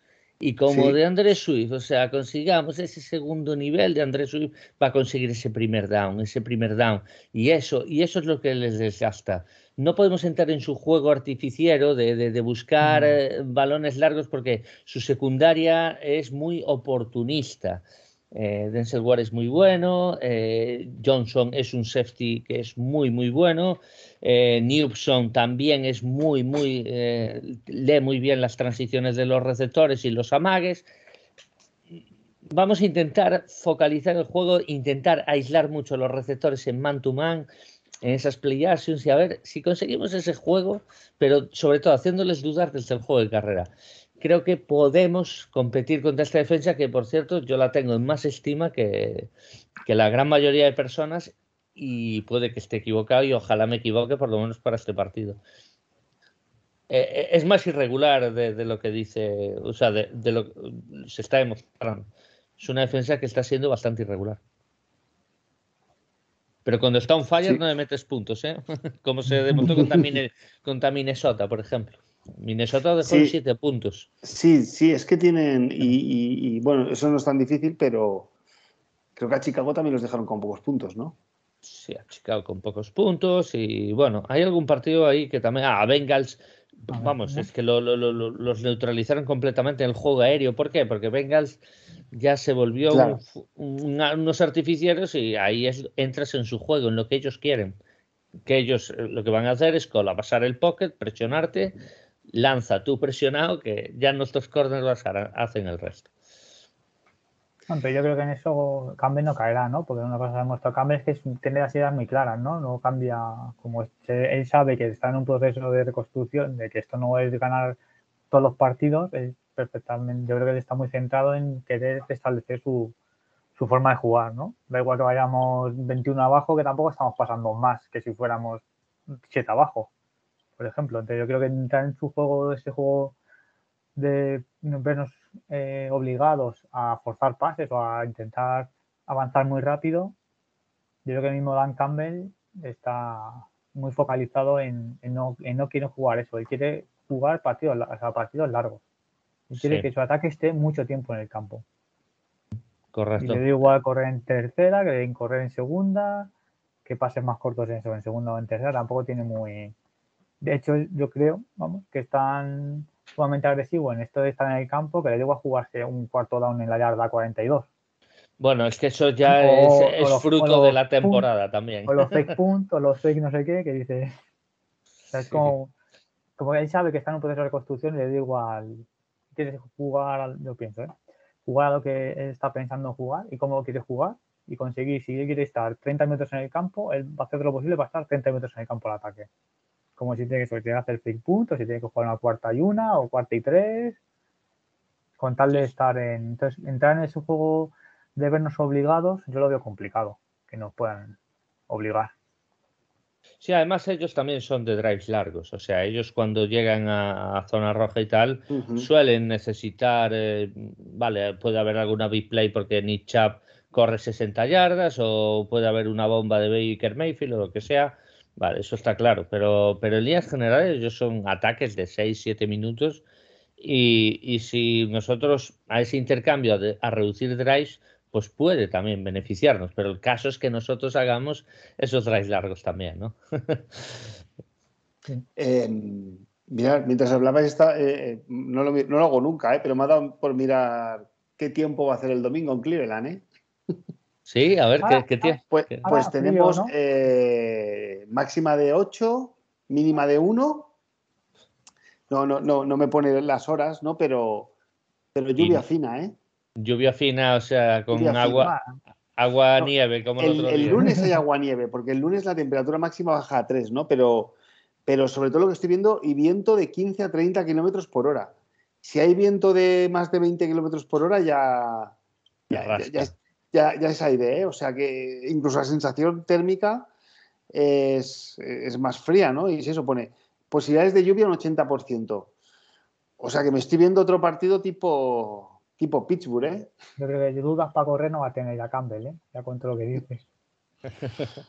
Y como Sí. de Andrés Swift, o sea, consigamos ese segundo nivel de Andrés Swift para conseguir ese primer down, ese primer down. Y eso, y eso es lo que les desgasta. No podemos entrar en su juego artificiero de, de- de buscar Mm. eh, balones largos porque su secundaria es muy oportunista. Eh, Denzel Ward es muy bueno, eh, Johnson es un safety que es muy, muy bueno, eh, Newsom también es muy, muy, eh, lee muy bien las transiciones de los receptores y los amagues. Vamos a intentar focalizar el juego, intentar aislar mucho los receptores en man-to-man, en esas play actions y a ver si conseguimos ese juego, pero sobre todo haciéndoles dudar desde el juego de carrera creo que podemos competir contra esta defensa que, por cierto, yo la tengo en más estima que, que la gran mayoría de personas y puede que esté equivocado y ojalá me equivoque por lo menos para este partido. Eh, eh, es más irregular de, de lo que dice, o sea, de, de lo que se está demostrando. Es una defensa que está siendo bastante irregular. Pero cuando está un fire Sí. no le metes puntos, ¿eh? Como se demostró contra Minnesota, por ejemplo. Minnesota dejó Sí. 7 puntos. Sí, sí, es que tienen, y, y- y, bueno, eso no es tan difícil, pero creo que a Chicago también los dejaron con pocos puntos, ¿no? Sí, a Chicago con pocos puntos y bueno, hay algún partido ahí que también... Ah, Bengals, vamos, es que los neutralizaron completamente en el juego aéreo. ¿Por qué? Porque Bengals ya se volvió unos artificieros y ahí entras en su juego, en lo que ellos quieren. Que ellos eh, lo que van a hacer es pasar el pocket, presionarte, lanza tú presionado, que ya nuestros corners hacen el resto. Yo creo que en eso Campbell no caerá, ¿no? Porque una cosa que ha demostrado Campbell es que tiene las ideas muy claras, ¿no? No cambia, como él sabe que está en un proceso de reconstrucción, de que esto no es ganar todos los partidos, perfectamente, yo creo que él está muy centrado en querer establecer su, su forma de jugar, ¿no? Da igual que vayamos 21 abajo, que tampoco estamos pasando más que si fuéramos 7 abajo, por ejemplo. Entonces yo creo que entrar en su juego, ese juego de vernos eh, obligados a forzar pases o a intentar avanzar muy rápido, yo creo que el mismo Dan Campbell está muy focalizado en, no, en no quiere jugar eso, él quiere jugar partidos, partidos largos. Y quiere que su ataque esté mucho tiempo en el campo. Correcto. Y le da igual correr en tercera, que correr en segunda, que pases más cortos en, en segunda o en tercera, tampoco tiene muy... De hecho, yo creo, vamos, que están sumamente agresivo en esto de estar en el campo que le digo a jugarse un cuarto down en la yarda 42. Bueno, es que eso ya es, fruto de la temporada también. O los fake puntos, los fake no sé qué, que dice. es como, como él sabe que está en un proceso de reconstrucción, le digo al. Tienes que jugar, yo pienso, ¿eh? jugar a lo que él está pensando jugar y cómo quiere jugar y conseguir, si él quiere estar 30 minutos en el campo, él va a hacer lo posible para estar 30 minutos en el campo al ataque como si tiene que, tiene que hacer fake puntos, si tiene que jugar una cuarta y una o cuarta y tres, con tal de estar en... Entonces, entrar en ese juego de vernos obligados, yo lo veo complicado, que nos puedan obligar. Sí, además ellos también son de drives largos, o sea, ellos cuando llegan a, zona roja y tal, suelen necesitar, eh, vale, puede haber alguna big play porque Nick Chap corre 60 yardas o puede haber una bomba de Baker Mayfield o lo que sea, Vale, eso está claro, pero, pero en líneas generales ellos son ataques de 6-7 minutos y, si nosotros a ese intercambio a reducir drives, pues puede también beneficiarnos, pero el caso es que nosotros hagamos esos drives largos también, ¿no? eh, mientras hablabais, esta, eh, no, lo, no, lo, hago nunca, eh, pero me ha dado por mirar qué tiempo va a hacer el domingo en Cleveland, ¿eh? Sí, a ver, ¿qué, tiene? Ah, pues, pues tenemos eh, máxima de 8, mínima de 1. No, no, no, no me pone las horas, ¿no? Pero, pero lluvia fina, ¿eh? Lluvia fina, o sea, con agua, agua nieve, como el, el, lunes hay agua nieve, porque el lunes la temperatura máxima baja a 3, ¿no? Pero, pero sobre todo lo que estoy viendo, y viento de 15 a 30 kilómetros por hora. Si hay viento de más de 20 kilómetros por hora, ya, ya, ya, ya, ya es aire, ¿eh? o sea que incluso la sensación térmica es, más fría, ¿no? Y se supone posibilidades de lluvia un 80%. O sea que me estoy viendo otro partido tipo, tipo Pittsburgh, ¿eh? Yo creo que dudas para correr no va a tener a Campbell, ¿eh? Ya cuento lo que dices.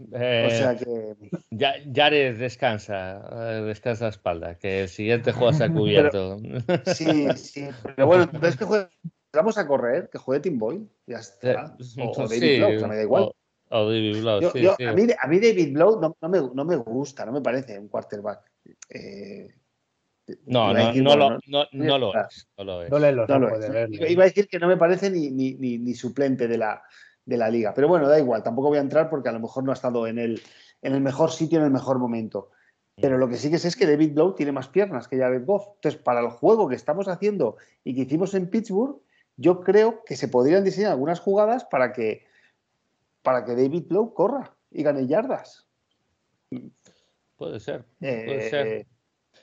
o sea que. Ya, Jared descansa, eh, descansa la espalda, que el siguiente juego se ha cubierto. sí, sí, pero bueno, entonces que juegue vamos a correr, que juegue Tim Boyle, ya está. O, David Blow, o sea, me da igual. O, David Blow, sí, sí. A, mí, a, mí, David Blow no, no, me, no, me, gusta, no me parece un quarterback. Eh, no, no, no, lo, no, no, lo es. No lo es. No, lo es. Iba a decir que no me parece ni, ni, ni, ni, suplente de la, de la liga. Pero bueno, da igual, tampoco voy a entrar porque a lo mejor no ha estado en el, en el mejor sitio, en el mejor momento. Pero lo que sí que sé es que David Blow tiene más piernas que Jared Goff. Entonces, para el juego que estamos haciendo y que hicimos en Pittsburgh, yo creo que se podrían diseñar algunas jugadas para que, para que David Blow corra y gane yardas. Puede ser, puede eh, ser.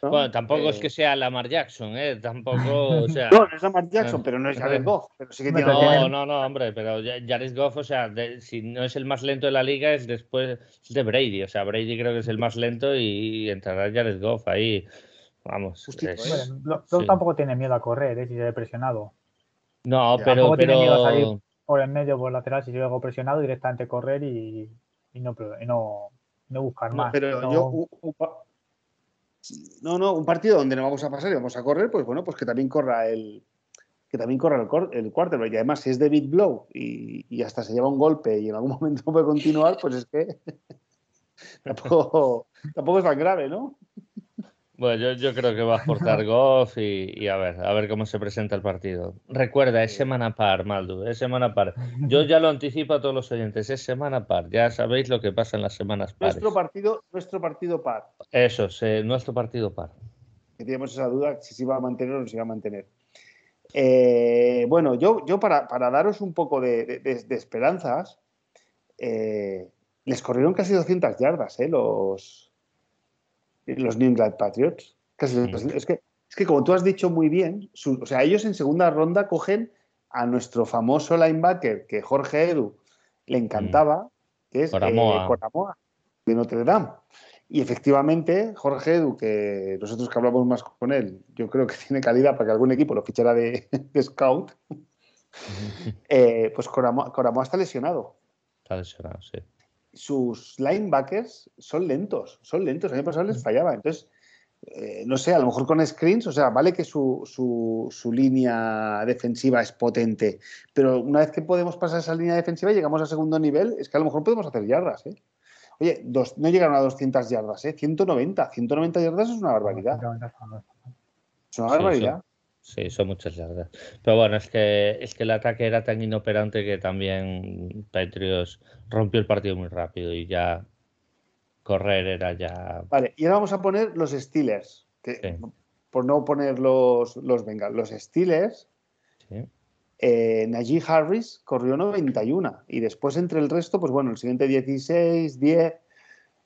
Bueno, tampoco es eh, que sea Lamar Jackson, ¿eh? Tampoco, o sea... No, no es Lamar Jackson, pero no es Jared Goff. Pero sí que no, no, no, hombre, pero Jared Goff, o sea, si no es el más lento de la liga, es después de Brady. O sea, Brady creo que es el más lento y entrará Jared Goff ahí. Vamos. Es, tampoco tiene miedo a correr, ¿eh? Si se ha presionado. No, pero. pero... por el medio, por lateral, si yo hago presionado, directamente correr y, no, no, no, buscar más. Pero no. yo. No, no, un partido donde no vamos a pasar y vamos a correr, pues bueno, pues que también corra el, que también corre el, el quarterback. Y además, si es David Blow y, y hasta se lleva un golpe y en algún momento no puede continuar, pues es que tampoco, tampoco es tan grave, ¿no? Bueno, yo, yo creo que va a aportar Goff y, y a ver, a ver cómo se presenta el partido. Recuerda, es semana par, Maldu, es semana par. Yo ya lo anticipo a todos los oyentes, es semana par. Ya sabéis lo que pasa en las semanas pares. Nuestro partido, nuestro partido par. Eso, es, eh, nuestro partido par. que teníamos esa duda si se iba a mantener o no se iba a mantener. Eh, bueno, yo, yo para, para daros un poco de- de esperanzas, eh, les corrieron casi 200 yardas eh, los, los New England Patriots. Casi Mm. 200. es, que, es que como tú has dicho muy bien, su- o sea, ellos en segunda ronda cogen a nuestro famoso linebacker que Jorge Edu le encantaba, que es eh, Coramoa. Coramoa, de Notre Dame. Y efectivamente, Jorge Edu, que nosotros que hablamos más con él, yo creo que tiene calidad para que algún equipo lo fichara de, de scout, eh, pues Coramoa, Coramoa está lesionado. Está lesionado, sí. Sus linebackers son lentos, son lentos. El año pasado les fallaba. Entonces, eh, no sé, a lo mejor con screens, o sea, vale que su, su- su línea defensiva es potente, pero una vez que podemos pasar esa línea defensiva y llegamos a segundo nivel, es que a lo mejor podemos hacer yardas, ¿eh? Oye, dos- no llegaron a 200 yardas, ¿eh? 190. 190 yardas es una barbaridad. Es una Sí, barbaridad. Sí, son muchas yardas. Pero bueno, es que, es que el ataque era tan inoperante que también Patriots rompió el partido muy rápido y ya correr era ya. Vale, y ahora vamos a poner los Steelers, que, Sí. por no poner los, los Bengals. Los Steelers, sí. eh, Najee Harris corrió 91 y después entre el resto, pues bueno, el siguiente 16, 10.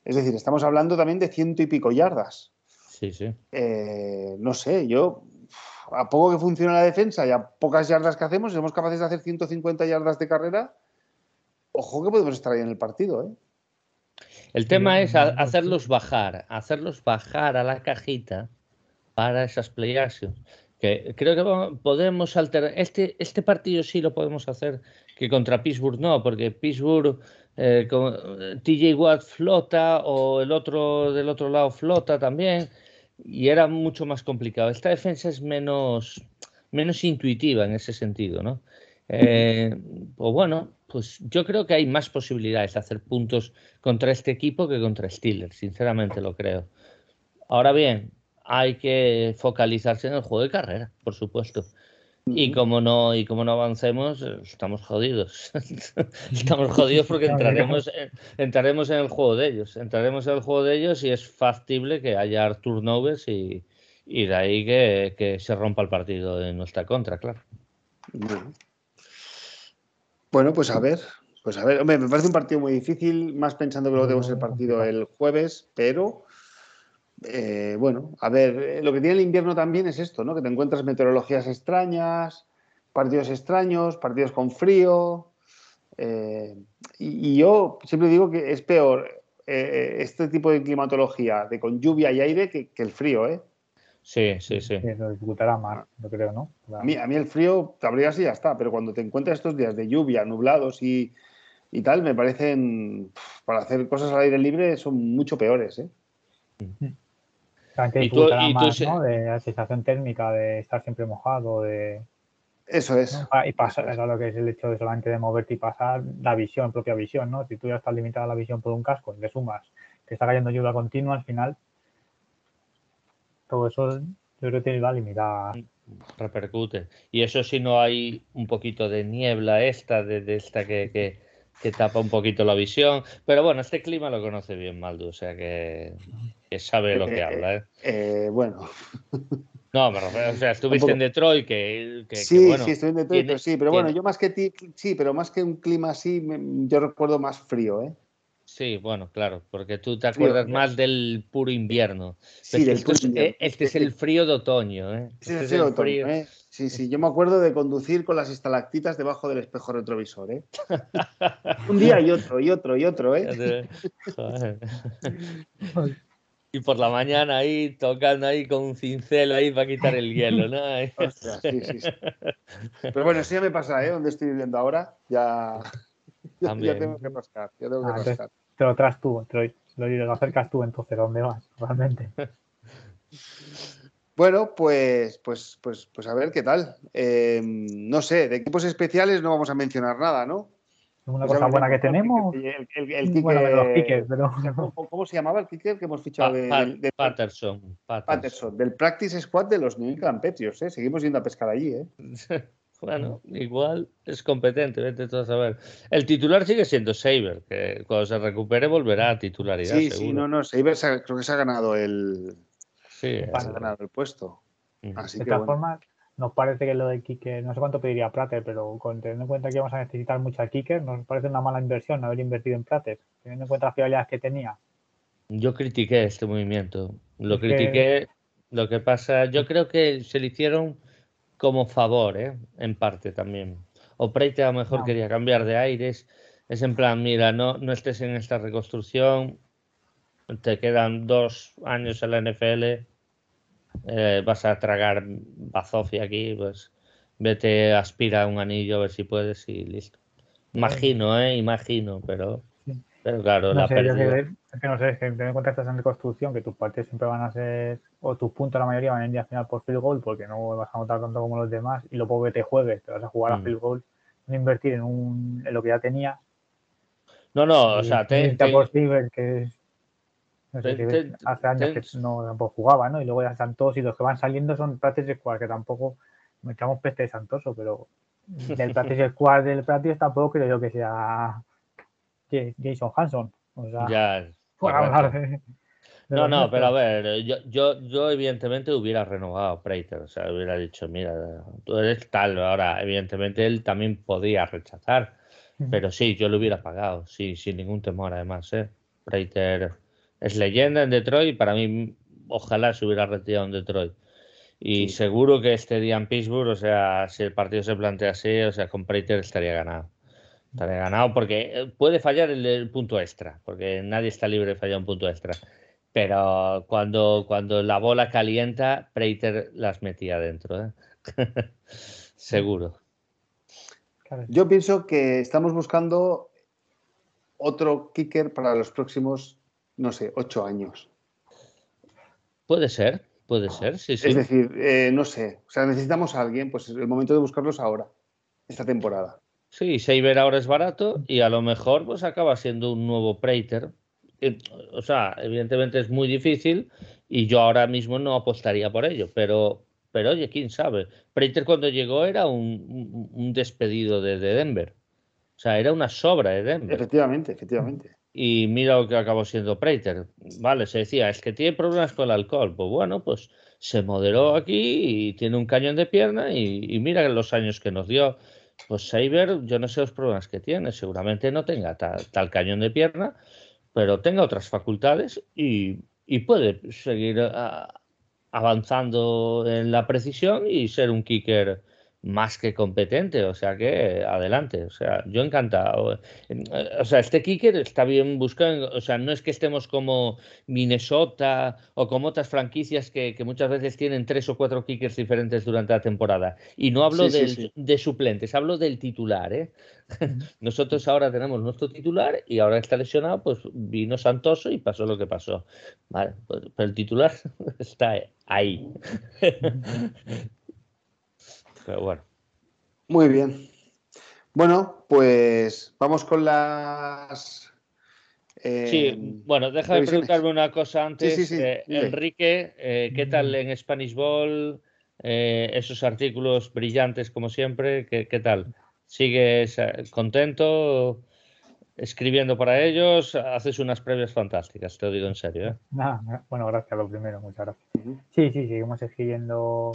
Es decir, estamos hablando también de ciento y pico yardas. Sí, sí. Eh, no sé, yo a poco que funcione la defensa y a pocas yardas que hacemos, si somos capaces de hacer 150 yardas de carrera, ojo que podemos estar ahí en el partido, ¿eh? El tema es hacerlos bajar, hacerlos bajar a la cajita para esas play actions. Que creo que vamos- podemos alterar. Este, este partido sí lo podemos hacer, que contra Pittsburgh no, porque Pittsburgh, eh, con- eh, TJ Watt flota o el otro del otro lado flota también, y era mucho más complicado. Esta defensa es menos, menos intuitiva en ese sentido, ¿no? Eh, pues bueno, pues yo creo que hay más posibilidades de hacer puntos contra este equipo que contra Steelers, sinceramente lo creo. Ahora bien, hay que focalizarse en el juego de carrera, por supuesto. Y como no, y como no avancemos, eh, estamos jodidos. estamos jodidos porque entraremos en, entraremos en el juego de ellos. Entraremos en el juego de ellos y es factible que haya turnovers y, y de ahí que, que se rompa el partido en nuestra contra, claro. Bueno. Bueno, pues a ver. Pues a ver, hombre, me parece un partido muy difícil, más pensando que luego tenemos el partido el jueves, pero eh, bueno, a ver, eh, lo que tiene el invierno también es esto, ¿no? Que te encuentras meteorologías extrañas, partidos extraños, partidos con frío. eh, y, y yo siempre digo que es peor eh, este tipo de climatología de con lluvia y aire que, que el frío, ¿eh? Sí, sí, sí. Sí, lo dificultará más, yo creo, ¿no? A mí, a mí el frío te abrigas y ya está, pero cuando te encuentras estos días de lluvia, nublados y, y tal, me parecen, para hacer cosas al aire libre, son mucho peores. ¿eh? También Y tú- dificultará y tú más, se- ¿no? De la sensación térmica, de estar siempre mojado, de... Eso es. Y pasar, es lo que es el hecho de solamente de moverte y pasar la visión, propia visión, ¿no? Si tú ya estás limitada a la visión por un casco, le sumas que está cayendo lluvia continua, al final todo eso yo creo que te va a limitar. repercute. Y eso si no hay un poquito de niebla esta, de, de esta que, que, que tapa un poquito la visión. Pero bueno, este clima lo conoce bien Maldu, o sea que, que sabe lo que Eh, habla. ¿eh? Eh, bueno, No, refiero, o sea, estuviste en Detroit, que, que- que, sí, bueno, sí, estoy en Detroit, pero sí, pero bueno, yo más que ti, sí, pero más que un clima así, yo recuerdo más frío, ¿eh? Sí, bueno, claro, porque tú te acuerdas más del puro invierno. Sí, Pero del es- frío. eh, este es el frío de otoño, ¿eh? Este es el otoño, frío- ¿eh? Sí, sí, yo me acuerdo de conducir con las estalactitas debajo del espejo retrovisor, ¿eh? Un día y otro, y otro, y otro, ¿eh? Joder. Y por la mañana ahí tocando ahí con un cincel ahí para quitar el hielo, ¿no? Ostras, sí, sí, sí. Pero bueno, eso ya me pasa, ¿eh? Donde estoy viviendo ahora, ya, ya, tengo que rascar, ya tengo que Ah, rascar. Te lo traes tú, te lo, lo, lo acercas tú entonces, ¿a ¿dónde vas? Realmente. Bueno, pues, pues, pues, pues a ver qué tal. Eh, no sé, de equipos especiales no vamos a mencionar nada, ¿no? Una Pues cosa buena que el- tenemos. El, el, el bueno, kicker- los kickers, pero ¿cómo, cómo se llamaba el kicker que hemos fichado Pa- de, Pa- del- Patterson. Patterson. Patterson? Del practice squad de los New England Patriots, ¿eh? Seguimos yendo a pescar allí, ¿eh? Bueno, igual es competente, vete tú a saber. El titular sigue siendo Saber, que cuando se recupere volverá a titularidad, Sí, seguro. sí, no, no. Sabers ha- creo que se ha ganado el, Sí, se ha ganado el puesto. Así de todas bueno. formas, nos parece que lo de kicker, no sé cuánto pediría Prater, pero con teniendo en cuenta que vamos a necesitar mucha kicker, nos parece una mala inversión haber invertido en Prater, teniendo en cuenta las fiabilidades que tenía. Yo critiqué este movimiento. Lo Es que- critiqué. Lo que pasa, yo creo que se le hicieron como favor, ¿eh? En parte también. O Preite a lo mejor No. quería cambiar de aires. Es en plan, mira, no, no estés en esta reconstrucción. Te quedan dos años en la NFL. eh, vas a tragar bazofia aquí, pues vete, aspira a un anillo a ver si puedes y listo. Imagino, ¿eh? Imagino, pero, pero claro, No la sé, pérdida. que, es que no sé, es que en cuenta que estás en reconstrucción, que tus partidos siempre van a ser, o tus puntos la mayoría van a ir al final por field goal, porque no vas a notar tanto como los demás, y lo poco que te juegues, te vas a jugar a Mm. field goal, no invertir en, un, en lo que ya tenías. No, no, o sea, te, te- que hace años que no tampoco jugaba, ¿no? Y luego ya Santos y los que van saliendo son Practice Squad, que tampoco me echamos peste de Santoso, pero del Practice Squad del Practice tampoco creo yo que sea Ja- Jason Hanson. O sea, ya. de. No, no, pero a ver, yo, yo, yo evidentemente hubiera renovado a Prater, o sea, hubiera dicho, mira, tú eres tal, ahora, evidentemente él también podía rechazar, pero sí, yo lo hubiera pagado, sí, sin ningún temor además, ¿eh? Prater es leyenda en Detroit y para mí, ojalá se hubiera retirado en Detroit. Y Sí. seguro que este día en Pittsburgh, o sea, si el partido se plantea así, o sea, con Prater estaría ganado. Estaría ganado porque eh, puede fallar el, el punto extra, porque nadie está libre de fallar un punto extra. Pero cuando, cuando la bola calienta, Prater las metía dentro. ¿eh? Seguro. Yo pienso que estamos buscando otro kicker para los próximos, no sé, ocho años. Puede ser, puede ser, sí, sí. Es decir, eh, no sé, o sea, necesitamos a alguien, pues es el momento de buscarlos ahora, esta temporada. Sí, Saber ahora es barato y a lo mejor pues acaba siendo un nuevo Prater. Eh, O sea, evidentemente es muy difícil y yo ahora mismo no apostaría por ello, pero, pero oye, quién sabe. Prater cuando llegó era un, un- un despedido de, de Denver. O sea, era una sobra de Denver. Efectivamente, efectivamente. Y mira lo que acabó siendo Prater. Vale, se decía, es que tiene problemas con el alcohol. Pues bueno, pues se moderó aquí y tiene un cañón de pierna y, mira los años que nos dio. Pues Saber, yo no sé los problemas que tiene, seguramente no tenga ta- tal, cañón de pierna, pero tenga otras facultades y, y puede seguir avanzando en la precisión y ser un kicker más que competente, o sea que adelante, o sea, yo encantado. O sea, este kicker está bien buscado, o sea, no es que estemos como Minnesota o como otras franquicias que, que muchas veces tienen tres o cuatro kickers diferentes durante la temporada. Y no hablo Sí, sí, del- sí. de suplentes, hablo del titular, ¿eh? Nosotros ahora tenemos nuestro titular y ahora está lesionado, pues vino Santoso y pasó lo que pasó. Vale, pues, pero el titular está ahí. Pero bueno. Muy bien. Bueno, pues vamos con las. eh, Sí, bueno, déjame previsiones. preguntarme una cosa antes. Sí, sí, sí, Eh. Enrique, eh, ¿qué tal en Spanish Ball? Eh, esos artículos brillantes como siempre, ¿qué, qué tal? ¿Sigues contento escribiendo para ellos? Haces unas previas fantásticas, te lo digo en serio. ¿eh? Nada, bueno, gracias lo primero, muchas gracias. Sí, sí, seguimos escribiendo,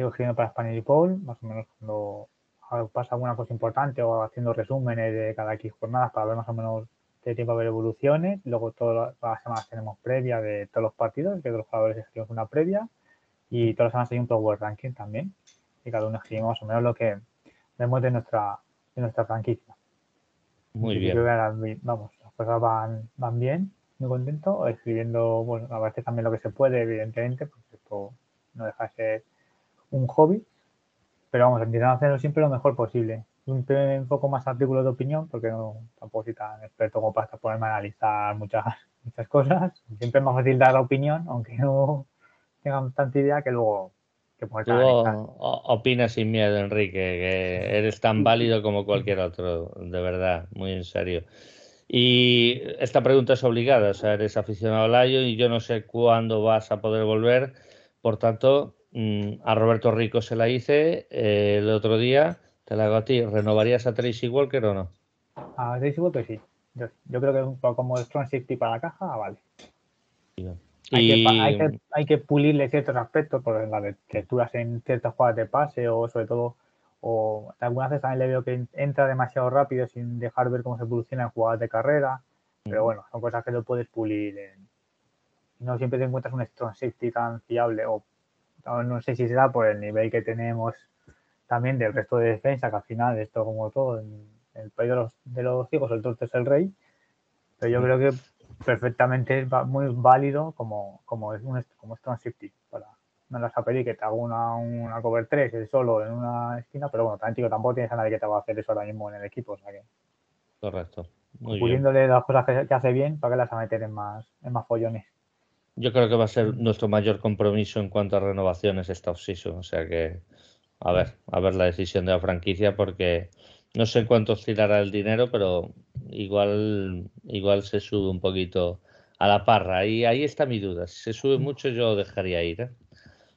sigo escribiendo para Spanish y Paul, más o menos cuando pasa alguna cosa importante o haciendo resúmenes de cada X jornadas para ver más o menos qué tiempo haber evoluciones. Luego todas las semanas tenemos previa de todos los partidos, que todos los jugadores escribimos una previa y todas las semanas hay un Power Ranking también. Y cada uno escribimos más o menos lo que vemos de nuestra, de nuestra franquicia. Muy bien. ahora, vamos, las cosas van, van bien, muy contento, escribiendo, bueno, a veces también lo que se puede, evidentemente, porque esto no deja de ser un hobby, pero vamos, intentando hacerlo siempre lo mejor posible. Siempre enfoco más artículos de opinión, porque no tampoco soy tan experto como para ponerme a analizar muchas, muchas cosas. Siempre es más fácil dar la opinión, aunque no tengan tanta idea que luego que Tú opinas sin miedo, Enrique, que eres tan válido como cualquier otro, de verdad, muy en serio. Y esta pregunta es obligada, o sea, eres aficionado al Lion y yo no sé cuándo vas a poder volver, por tanto, a Roberto Rico se la hice eh, el otro día, te la hago a ti, ¿renovarías a Tracy Walker o no? A Daisy Walker sí. Yo, yo creo que un poco como Strong Safety para la caja, vale. Hay, que, Y pa- hay, que, hay que pulirle ciertos aspectos por las le- lecturas en ciertas jugadas de pase o sobre todo, o algunas veces también le veo que entra demasiado rápido sin dejar ver cómo se evoluciona en jugadas de carrera. Pero bueno, son cosas que lo puedes pulir. en- no siempre te encuentras un strong safety tan fiable o no, no sé si será por el nivel que tenemos también del resto de defensa, que al final esto como todo, en el país de los, de los ciegos el torto es el rey. Pero yo creo que perfectamente es muy válido como, como, es un, como strong safety. Para, no a pedir que te haga una, una cover 3 él solo en una esquina, pero bueno, también digo, tampoco tienes a nadie que te va a hacer eso ahora mismo en el equipo. O sea que correcto. Muy bien. las cosas que, que hace bien, ¿para que las va a meter en más, en más follones? Yo creo que va a ser nuestro mayor compromiso en cuanto a renovaciones esta offseason. O sea que, a ver, a ver la decisión de la franquicia, porque no sé cuánto oscilará el dinero, pero igual, igual se sube un poquito a la parra. Y ahí está mi duda. Si se sube mucho, yo dejaría ir. ¿eh?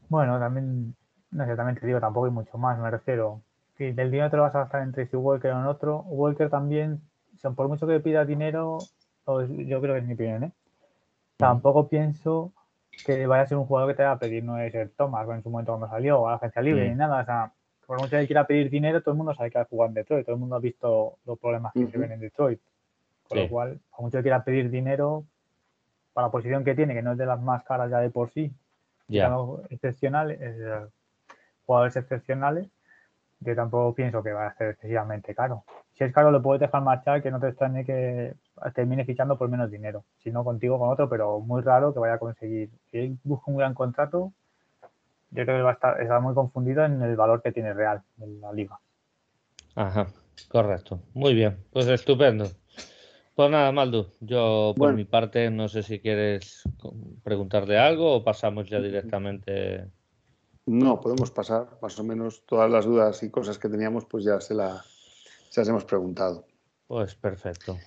Bueno, también, no sé, también te digo, tampoco hay mucho más, me refiero. Si del dinero te lo vas a gastar en Tracy Walker o en otro, Walker también, por mucho que pida dinero, yo creo que es mi opinión, ¿eh? Tampoco pienso que vaya a ser un jugador que te va a pedir, no es el Thomas, en su momento cuando salió, o a la agencia libre, Mm. ni nada, o sea, por mucho que quiera pedir dinero, todo el mundo sabe que va a jugar en Detroit, todo el mundo ha visto los problemas que se ven en Detroit. Sí. lo cual, por mucho que quiera pedir dinero, para la posición que tiene, que no es de las más caras ya de por sí, Ya. digamos, excepcionales, eh, jugadores excepcionales, yo tampoco pienso que va a ser excesivamente caro. Si es caro, lo puedes dejar marchar, que no te extrañe que termine fichando por menos dinero. Si no, contigo con otro, pero muy raro que vaya a conseguir. Si él busca un gran contrato, yo creo que va a estar, estar muy confundido en el valor que tiene real en la liga. Ajá, correcto. Muy bien, pues estupendo. Pues nada, Maldu, yo por Bueno. mi parte no sé si quieres preguntarle algo o pasamos ya directamente. No, podemos pasar, más o menos todas las dudas y cosas que teníamos, pues ya se, la, se las hemos preguntado. Pues perfecto.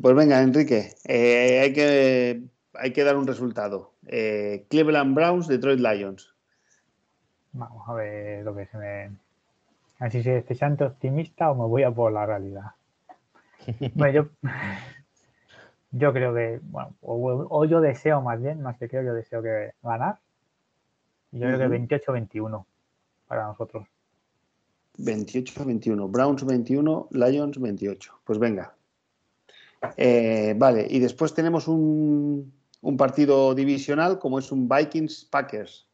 Pues venga, Enrique, eh, hay, que, hay que dar un resultado. Eh, Cleveland Browns, Detroit Lions. Vamos a ver lo que se me. A ver si soy excesivamente optimista o me voy a por la realidad. Bueno, yo, yo creo que, bueno, o, o yo deseo más bien, más que creo, yo deseo que ganar. Y yo creo que Ujú. 28-21 para nosotros. 28-21. Browns 21, Lions 28. Pues venga. Eh, vale, y después tenemos un, un partido divisional como es un Vikings Packers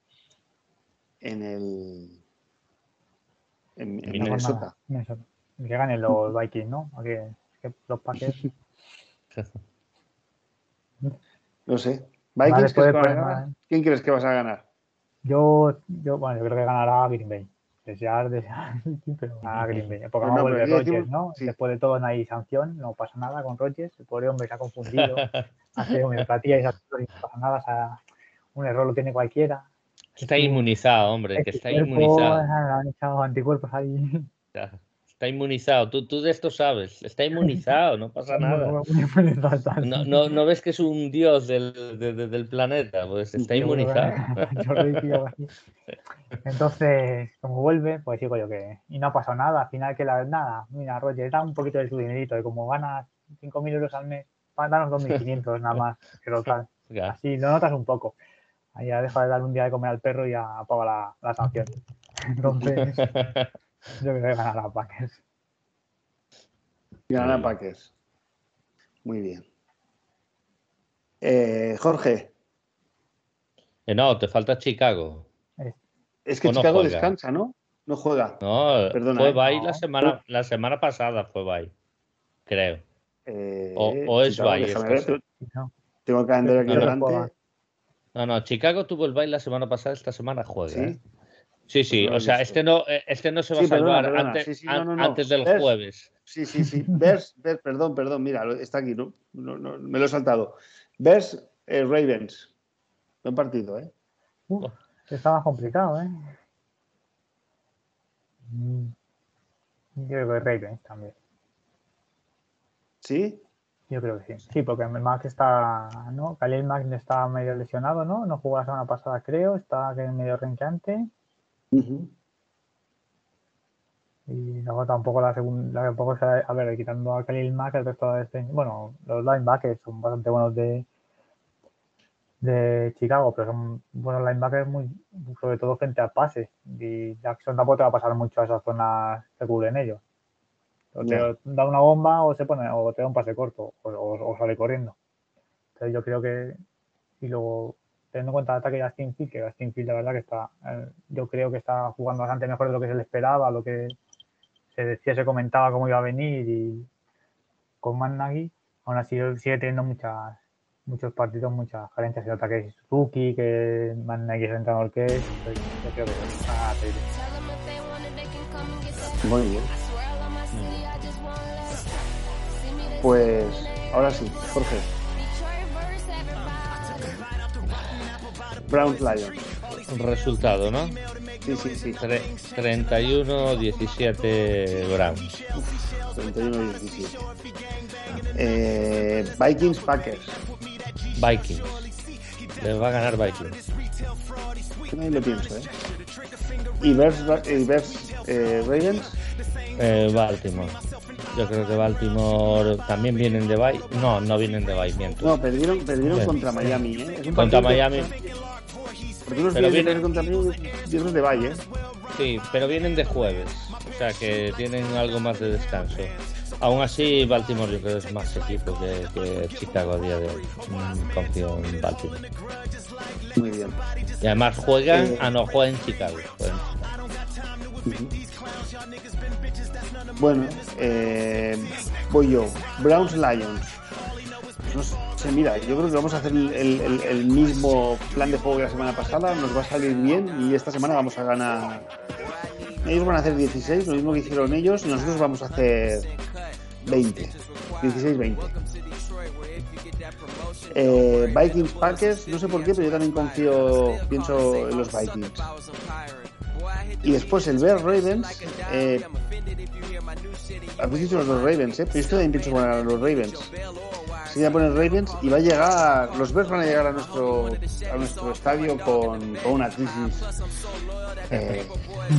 en el en, en Minnesota. Que ganen los Vikings, ¿no? Que los Packers. No sé. Mal. ¿quién crees que vas a ganar? Yo, yo, bueno, yo creo que ganará Green Bay. Desear, desear, pero ganará Green Bay. Porque no no, vuelve Rodgers, ¿no? sí. Después de todo no hay sanción, no pasa nada con Rodgers. El pobre hombre se ha confundido. hace homeopatía y no pasa nada. o sea, un error lo tiene cualquiera. Está inmunizado, hombre, que está inmunizado. Han echado anticuerpos ahí. Está inmunizado. Tú, tú de esto sabes. Está inmunizado, no pasa nada. No, no, no ves que es un dios del, de- de- del planeta, pues está inmunizado. así. Entonces, como vuelve, pues digo yo que. Y no ha pasado nada. Al final, que la nada, mira, Roger, da un poquito de su dinerito. Y como ganas 5.000 euros al mes, danos 2.500 nada más. Pero tal. Así lo notas un poco. Ahí ya deja de dar un día de comer al perro y ya apaga la, la sanción. Entonces, yo creo que ganará Packers. Gana Muy bien. Packers. Muy bien. Eh, Jorge, Eh, no, te falta Chicago. es que O Chicago descansa, ¿no? No juega. No, Perdona, fue ¿eh? bye No. la semana, la semana pasada fue bye, creo. Eh, O- o es Chicago, bye déjame ver, ¿no? Tengo el calendario aquí delante. No, no, Chicago tuvo el bye la semana pasada, esta semana juega. Sí. Sí, sí, no lo o sea, este no, eh, este no se va Sí, a salvar perdona. antes, Sí, sí, no, an- no, no. antes del ¿Ves? jueves. Sí, sí, sí. Bears, Bears, perdón, perdón, mira, está aquí, ¿no? No, no, me lo he saltado. Bears, eh, Ravens. Buen partido, ¿eh? Uh, está más complicado, ¿eh? Mm. Yo creo que Ravens también. ¿Sí? Yo creo que sí. Sí, porque Max está, ¿no? Khalil Max está medio lesionado, ¿no? No jugó la semana pasada, creo. Está medio renqueante. Y luego tampoco la segunda, tampoco se, a ver, quitando a Khalil Mack, el resto de este, bueno, los linebackers son bastante buenos de, de Chicago, pero son buenos linebackers muy, sobre todo frente al pase. Y Jackson tampoco te va a pasar mucho a esas zonas que cubren ellos. O te da una bomba o se pone, o te da un pase corto, o, sale corriendo. Entonces yo creo que, y luego teniendo en cuenta el ataque de Justin Field, que Justin Field la verdad que está, eh, yo creo que está jugando bastante mejor de lo que se le esperaba, lo que se decía, se comentaba cómo iba a venir y con Managi, aún así sigue teniendo muchas muchos partidos, muchas carencias. Se nota que es Suzuki, que Managi es el entrenador que es. yo creo que a Muy bien. Pues ahora sí, Jorge. Browns Lions. Resultado, ¿no? Sí, sí, sí. 31-17 Browns. 31-17. Eh, Vikings Packers. Vikings. Les va a ganar Vikings. Que nadie lo pienso, ¿eh? ¿Y Bears, eh, Ravens? Eh, Baltimore. Yo creo que Baltimore también vienen de Bay. No, no vienen de Bay, miento. No, perdieron, perdieron contra Miami, ¿eh? contra Miami. Porque pero vienen contra de Valle. Sí, pero vienen de jueves. O sea que tienen algo más de descanso. Aún así, Baltimore yo creo que es más equipo que, Chicago a día de hoy. Mm, confío en Baltimore. Muy bien. Y además juegan, eh... ah no, juegan en Chicago. Bueno, eh, voy yo. Browns Lions. No sé, mira, yo creo que vamos a hacer el, mismo plan de juego que la semana pasada, nos va a salir bien y esta semana vamos a ganar. Ellos van a hacer 16, lo mismo que hicieron ellos, y nosotros vamos a hacer 20. 16-20. Eh, Vikings Packers, no sé por qué, pero yo también confío, pienso en los Vikings. Y después el Bear Ravens. Eh, dicho los Ravens, ¿eh? Pero yo también pienso a los Ravens. Se a poner Ravens y va a llegar. Los Bears van a llegar a nuestro, a nuestro estadio con, con una crisis eh,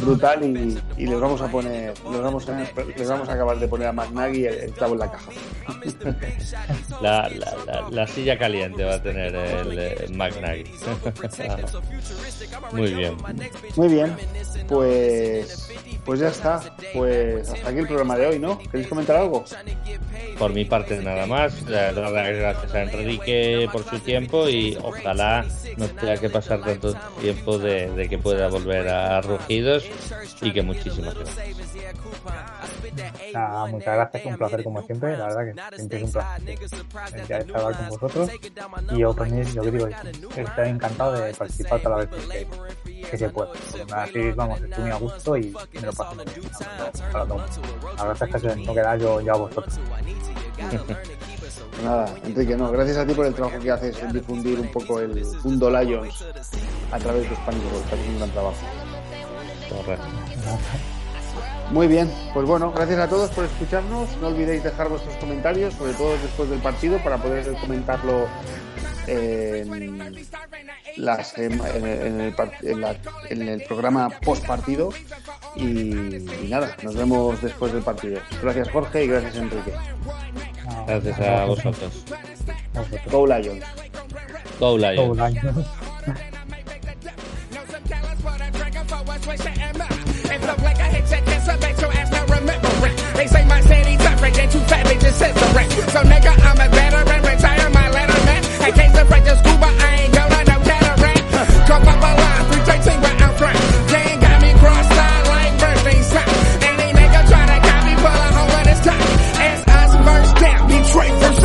brutal y, y, les vamos a poner. Les vamos a, les vamos a acabar de poner a McNaghy el, el clavo en la caja. La, la, la, silla caliente va a tener el, el McNaghy. Muy bien. Muy bien. Pues, pues ya está. Pues hasta aquí el programa de hoy, ¿no? ¿Queréis comentar algo? Por mi parte nada más. Gracias a Enrique por su tiempo y ojalá no tenga que pasar tanto tiempo de, de que pueda volver a Rugidos y que muchísimas gracias. Nada, muchas gracias, un placer como siempre, la verdad que siempre es un placer ya estar con vosotros y yo también, yo que digo, estoy encantado de participar las veces que, que se pueda. Así, vamos, estoy muy a gusto y me lo paso muy bien. La verdad es que se tengo que dar yo, yo a vosotros. Nada, Enrique, no, gracias a ti por el trabajo que haces en difundir un poco el mundo Lions a través de Spanish porque haces un gran trabajo. Correcto. Muy bien, pues bueno, gracias a todos por escucharnos. No olvidéis dejar vuestros comentarios, sobre todo después del partido, para poder comentarlo en, las, en, el, en, el, programa post partido. Y, nada, nos vemos después del partido. Gracias Jorge y gracias Enrique. Gracias a vosotros. Go Lions. Go Lions. and look like I hit your cancer, make your ass not remember it. They say my city different, they too fat, they just censoring. So nigga, I'm a veteran, retire my letterman. I came to French scuba, I ain't going no cataract. Come up a line, 313 where I'm from. Ain't got me cross-eyed like birthday sign. Any nigga try to copy, pull a hole in his top. It's us first down, Detroit first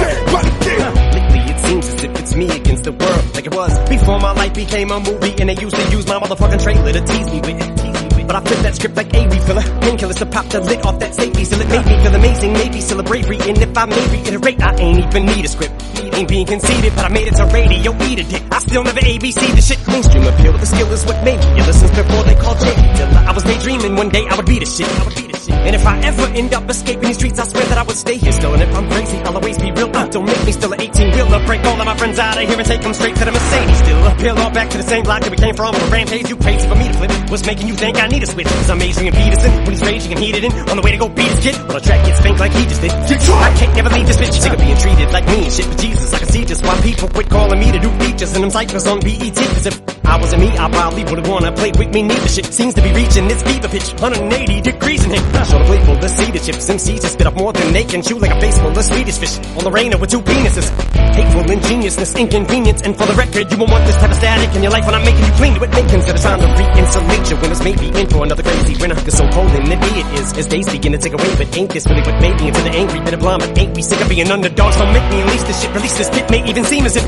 down. Lately it seems as if it's me against the world, like it was before my life became a movie, and they used to use my motherfucking trailer to tease me with. Tease. But I flip that script like a refiller. Painkillers to pop the lid off that safety, still it made me feel amazing. Maybe still a bravery, and if I may reiterate, I ain't even need a script. Ain't being conceited, but I made it to radio, eat a dick. I still never ABC the shit. Mainstream appeal, but the skill is what made me. Since before they called killer, I was daydreaming one day I would be the shit. I would be the shit. And if I ever end up escaping these streets, I swear that I would stay here still. And if I'm crazy, I'll always be real. Uh, don't make me still an 18 wheeler. Break all of my friends out of here and take them straight to the Mercedes. Still appeal all back to the same block that we came from. On a rampage, you crazy for me to flip. What's making you think I need a switch? Cause I'm Adrian Peterson when he's raging and heated in. On the way to go beat his kid. Well, the track gets spanked like he just did. I can't never leave this bitch. Sick of being treated like me and shit. But Jesus, I can see just why people quit calling me to do features and them cyphers on BET. Cause if I wasn't me, I probably would've wanna play with me. Neither shit seems to be reaching its fever pitch. 180 degrees in here. Show the playful, the cedar chips. MCs just spit up more than they can chew like a face full of Swedish fish. On the rainer with two penises. Hateful ingeniousness, inconvenience. And for the record, you won't want this type of static in your life when I'm making you clean to it. Make consider time to re-insulate your winners. Maybe in for another crazy winter. Cause so cold and nippy it is. As days begin to take away, but ain't this really what made me into the angry bit of? But ain't we sick of being underdogs? Don't make me unleash this shit. Release this pit may even seem as if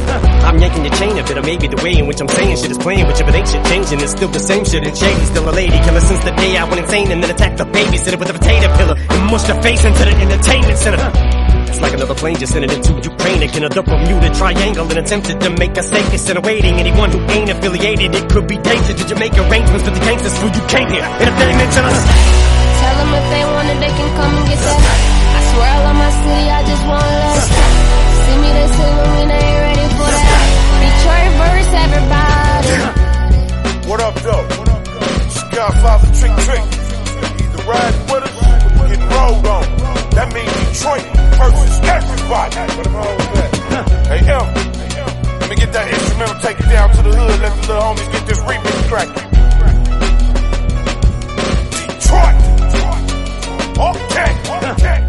I'm yanking your chain a bit, or maybe the way in which I'm saying shit is playing with you, but ain't shit changing. It's still the same shit and shady. Still a lady killer since the day I went insane and then attacked the babysitter with a potato pillar and mushed her face into the entertainment center. It's like another plane just sending into Ukraine again, the Bermuda Triangle and attempted to make a safe instead of waiting. Anyone who ain't affiliated, it could be dangerous. Did you make arrangements with the gangsters who you came here? And if they mention us, Tell them if they want it, they can come and get that. I swear I love my city, I just want less. See me, they say when we ain't ready for that. Detroit verse, everybody. What up, though? Skyfather Trick Trick. Either ride with us or get rolled on. That means Detroit versus everybody. Hey, M. Let me get that instrumental, take it down to the hood, let the little homies get this remix cracking. Detroit! Okay, okay.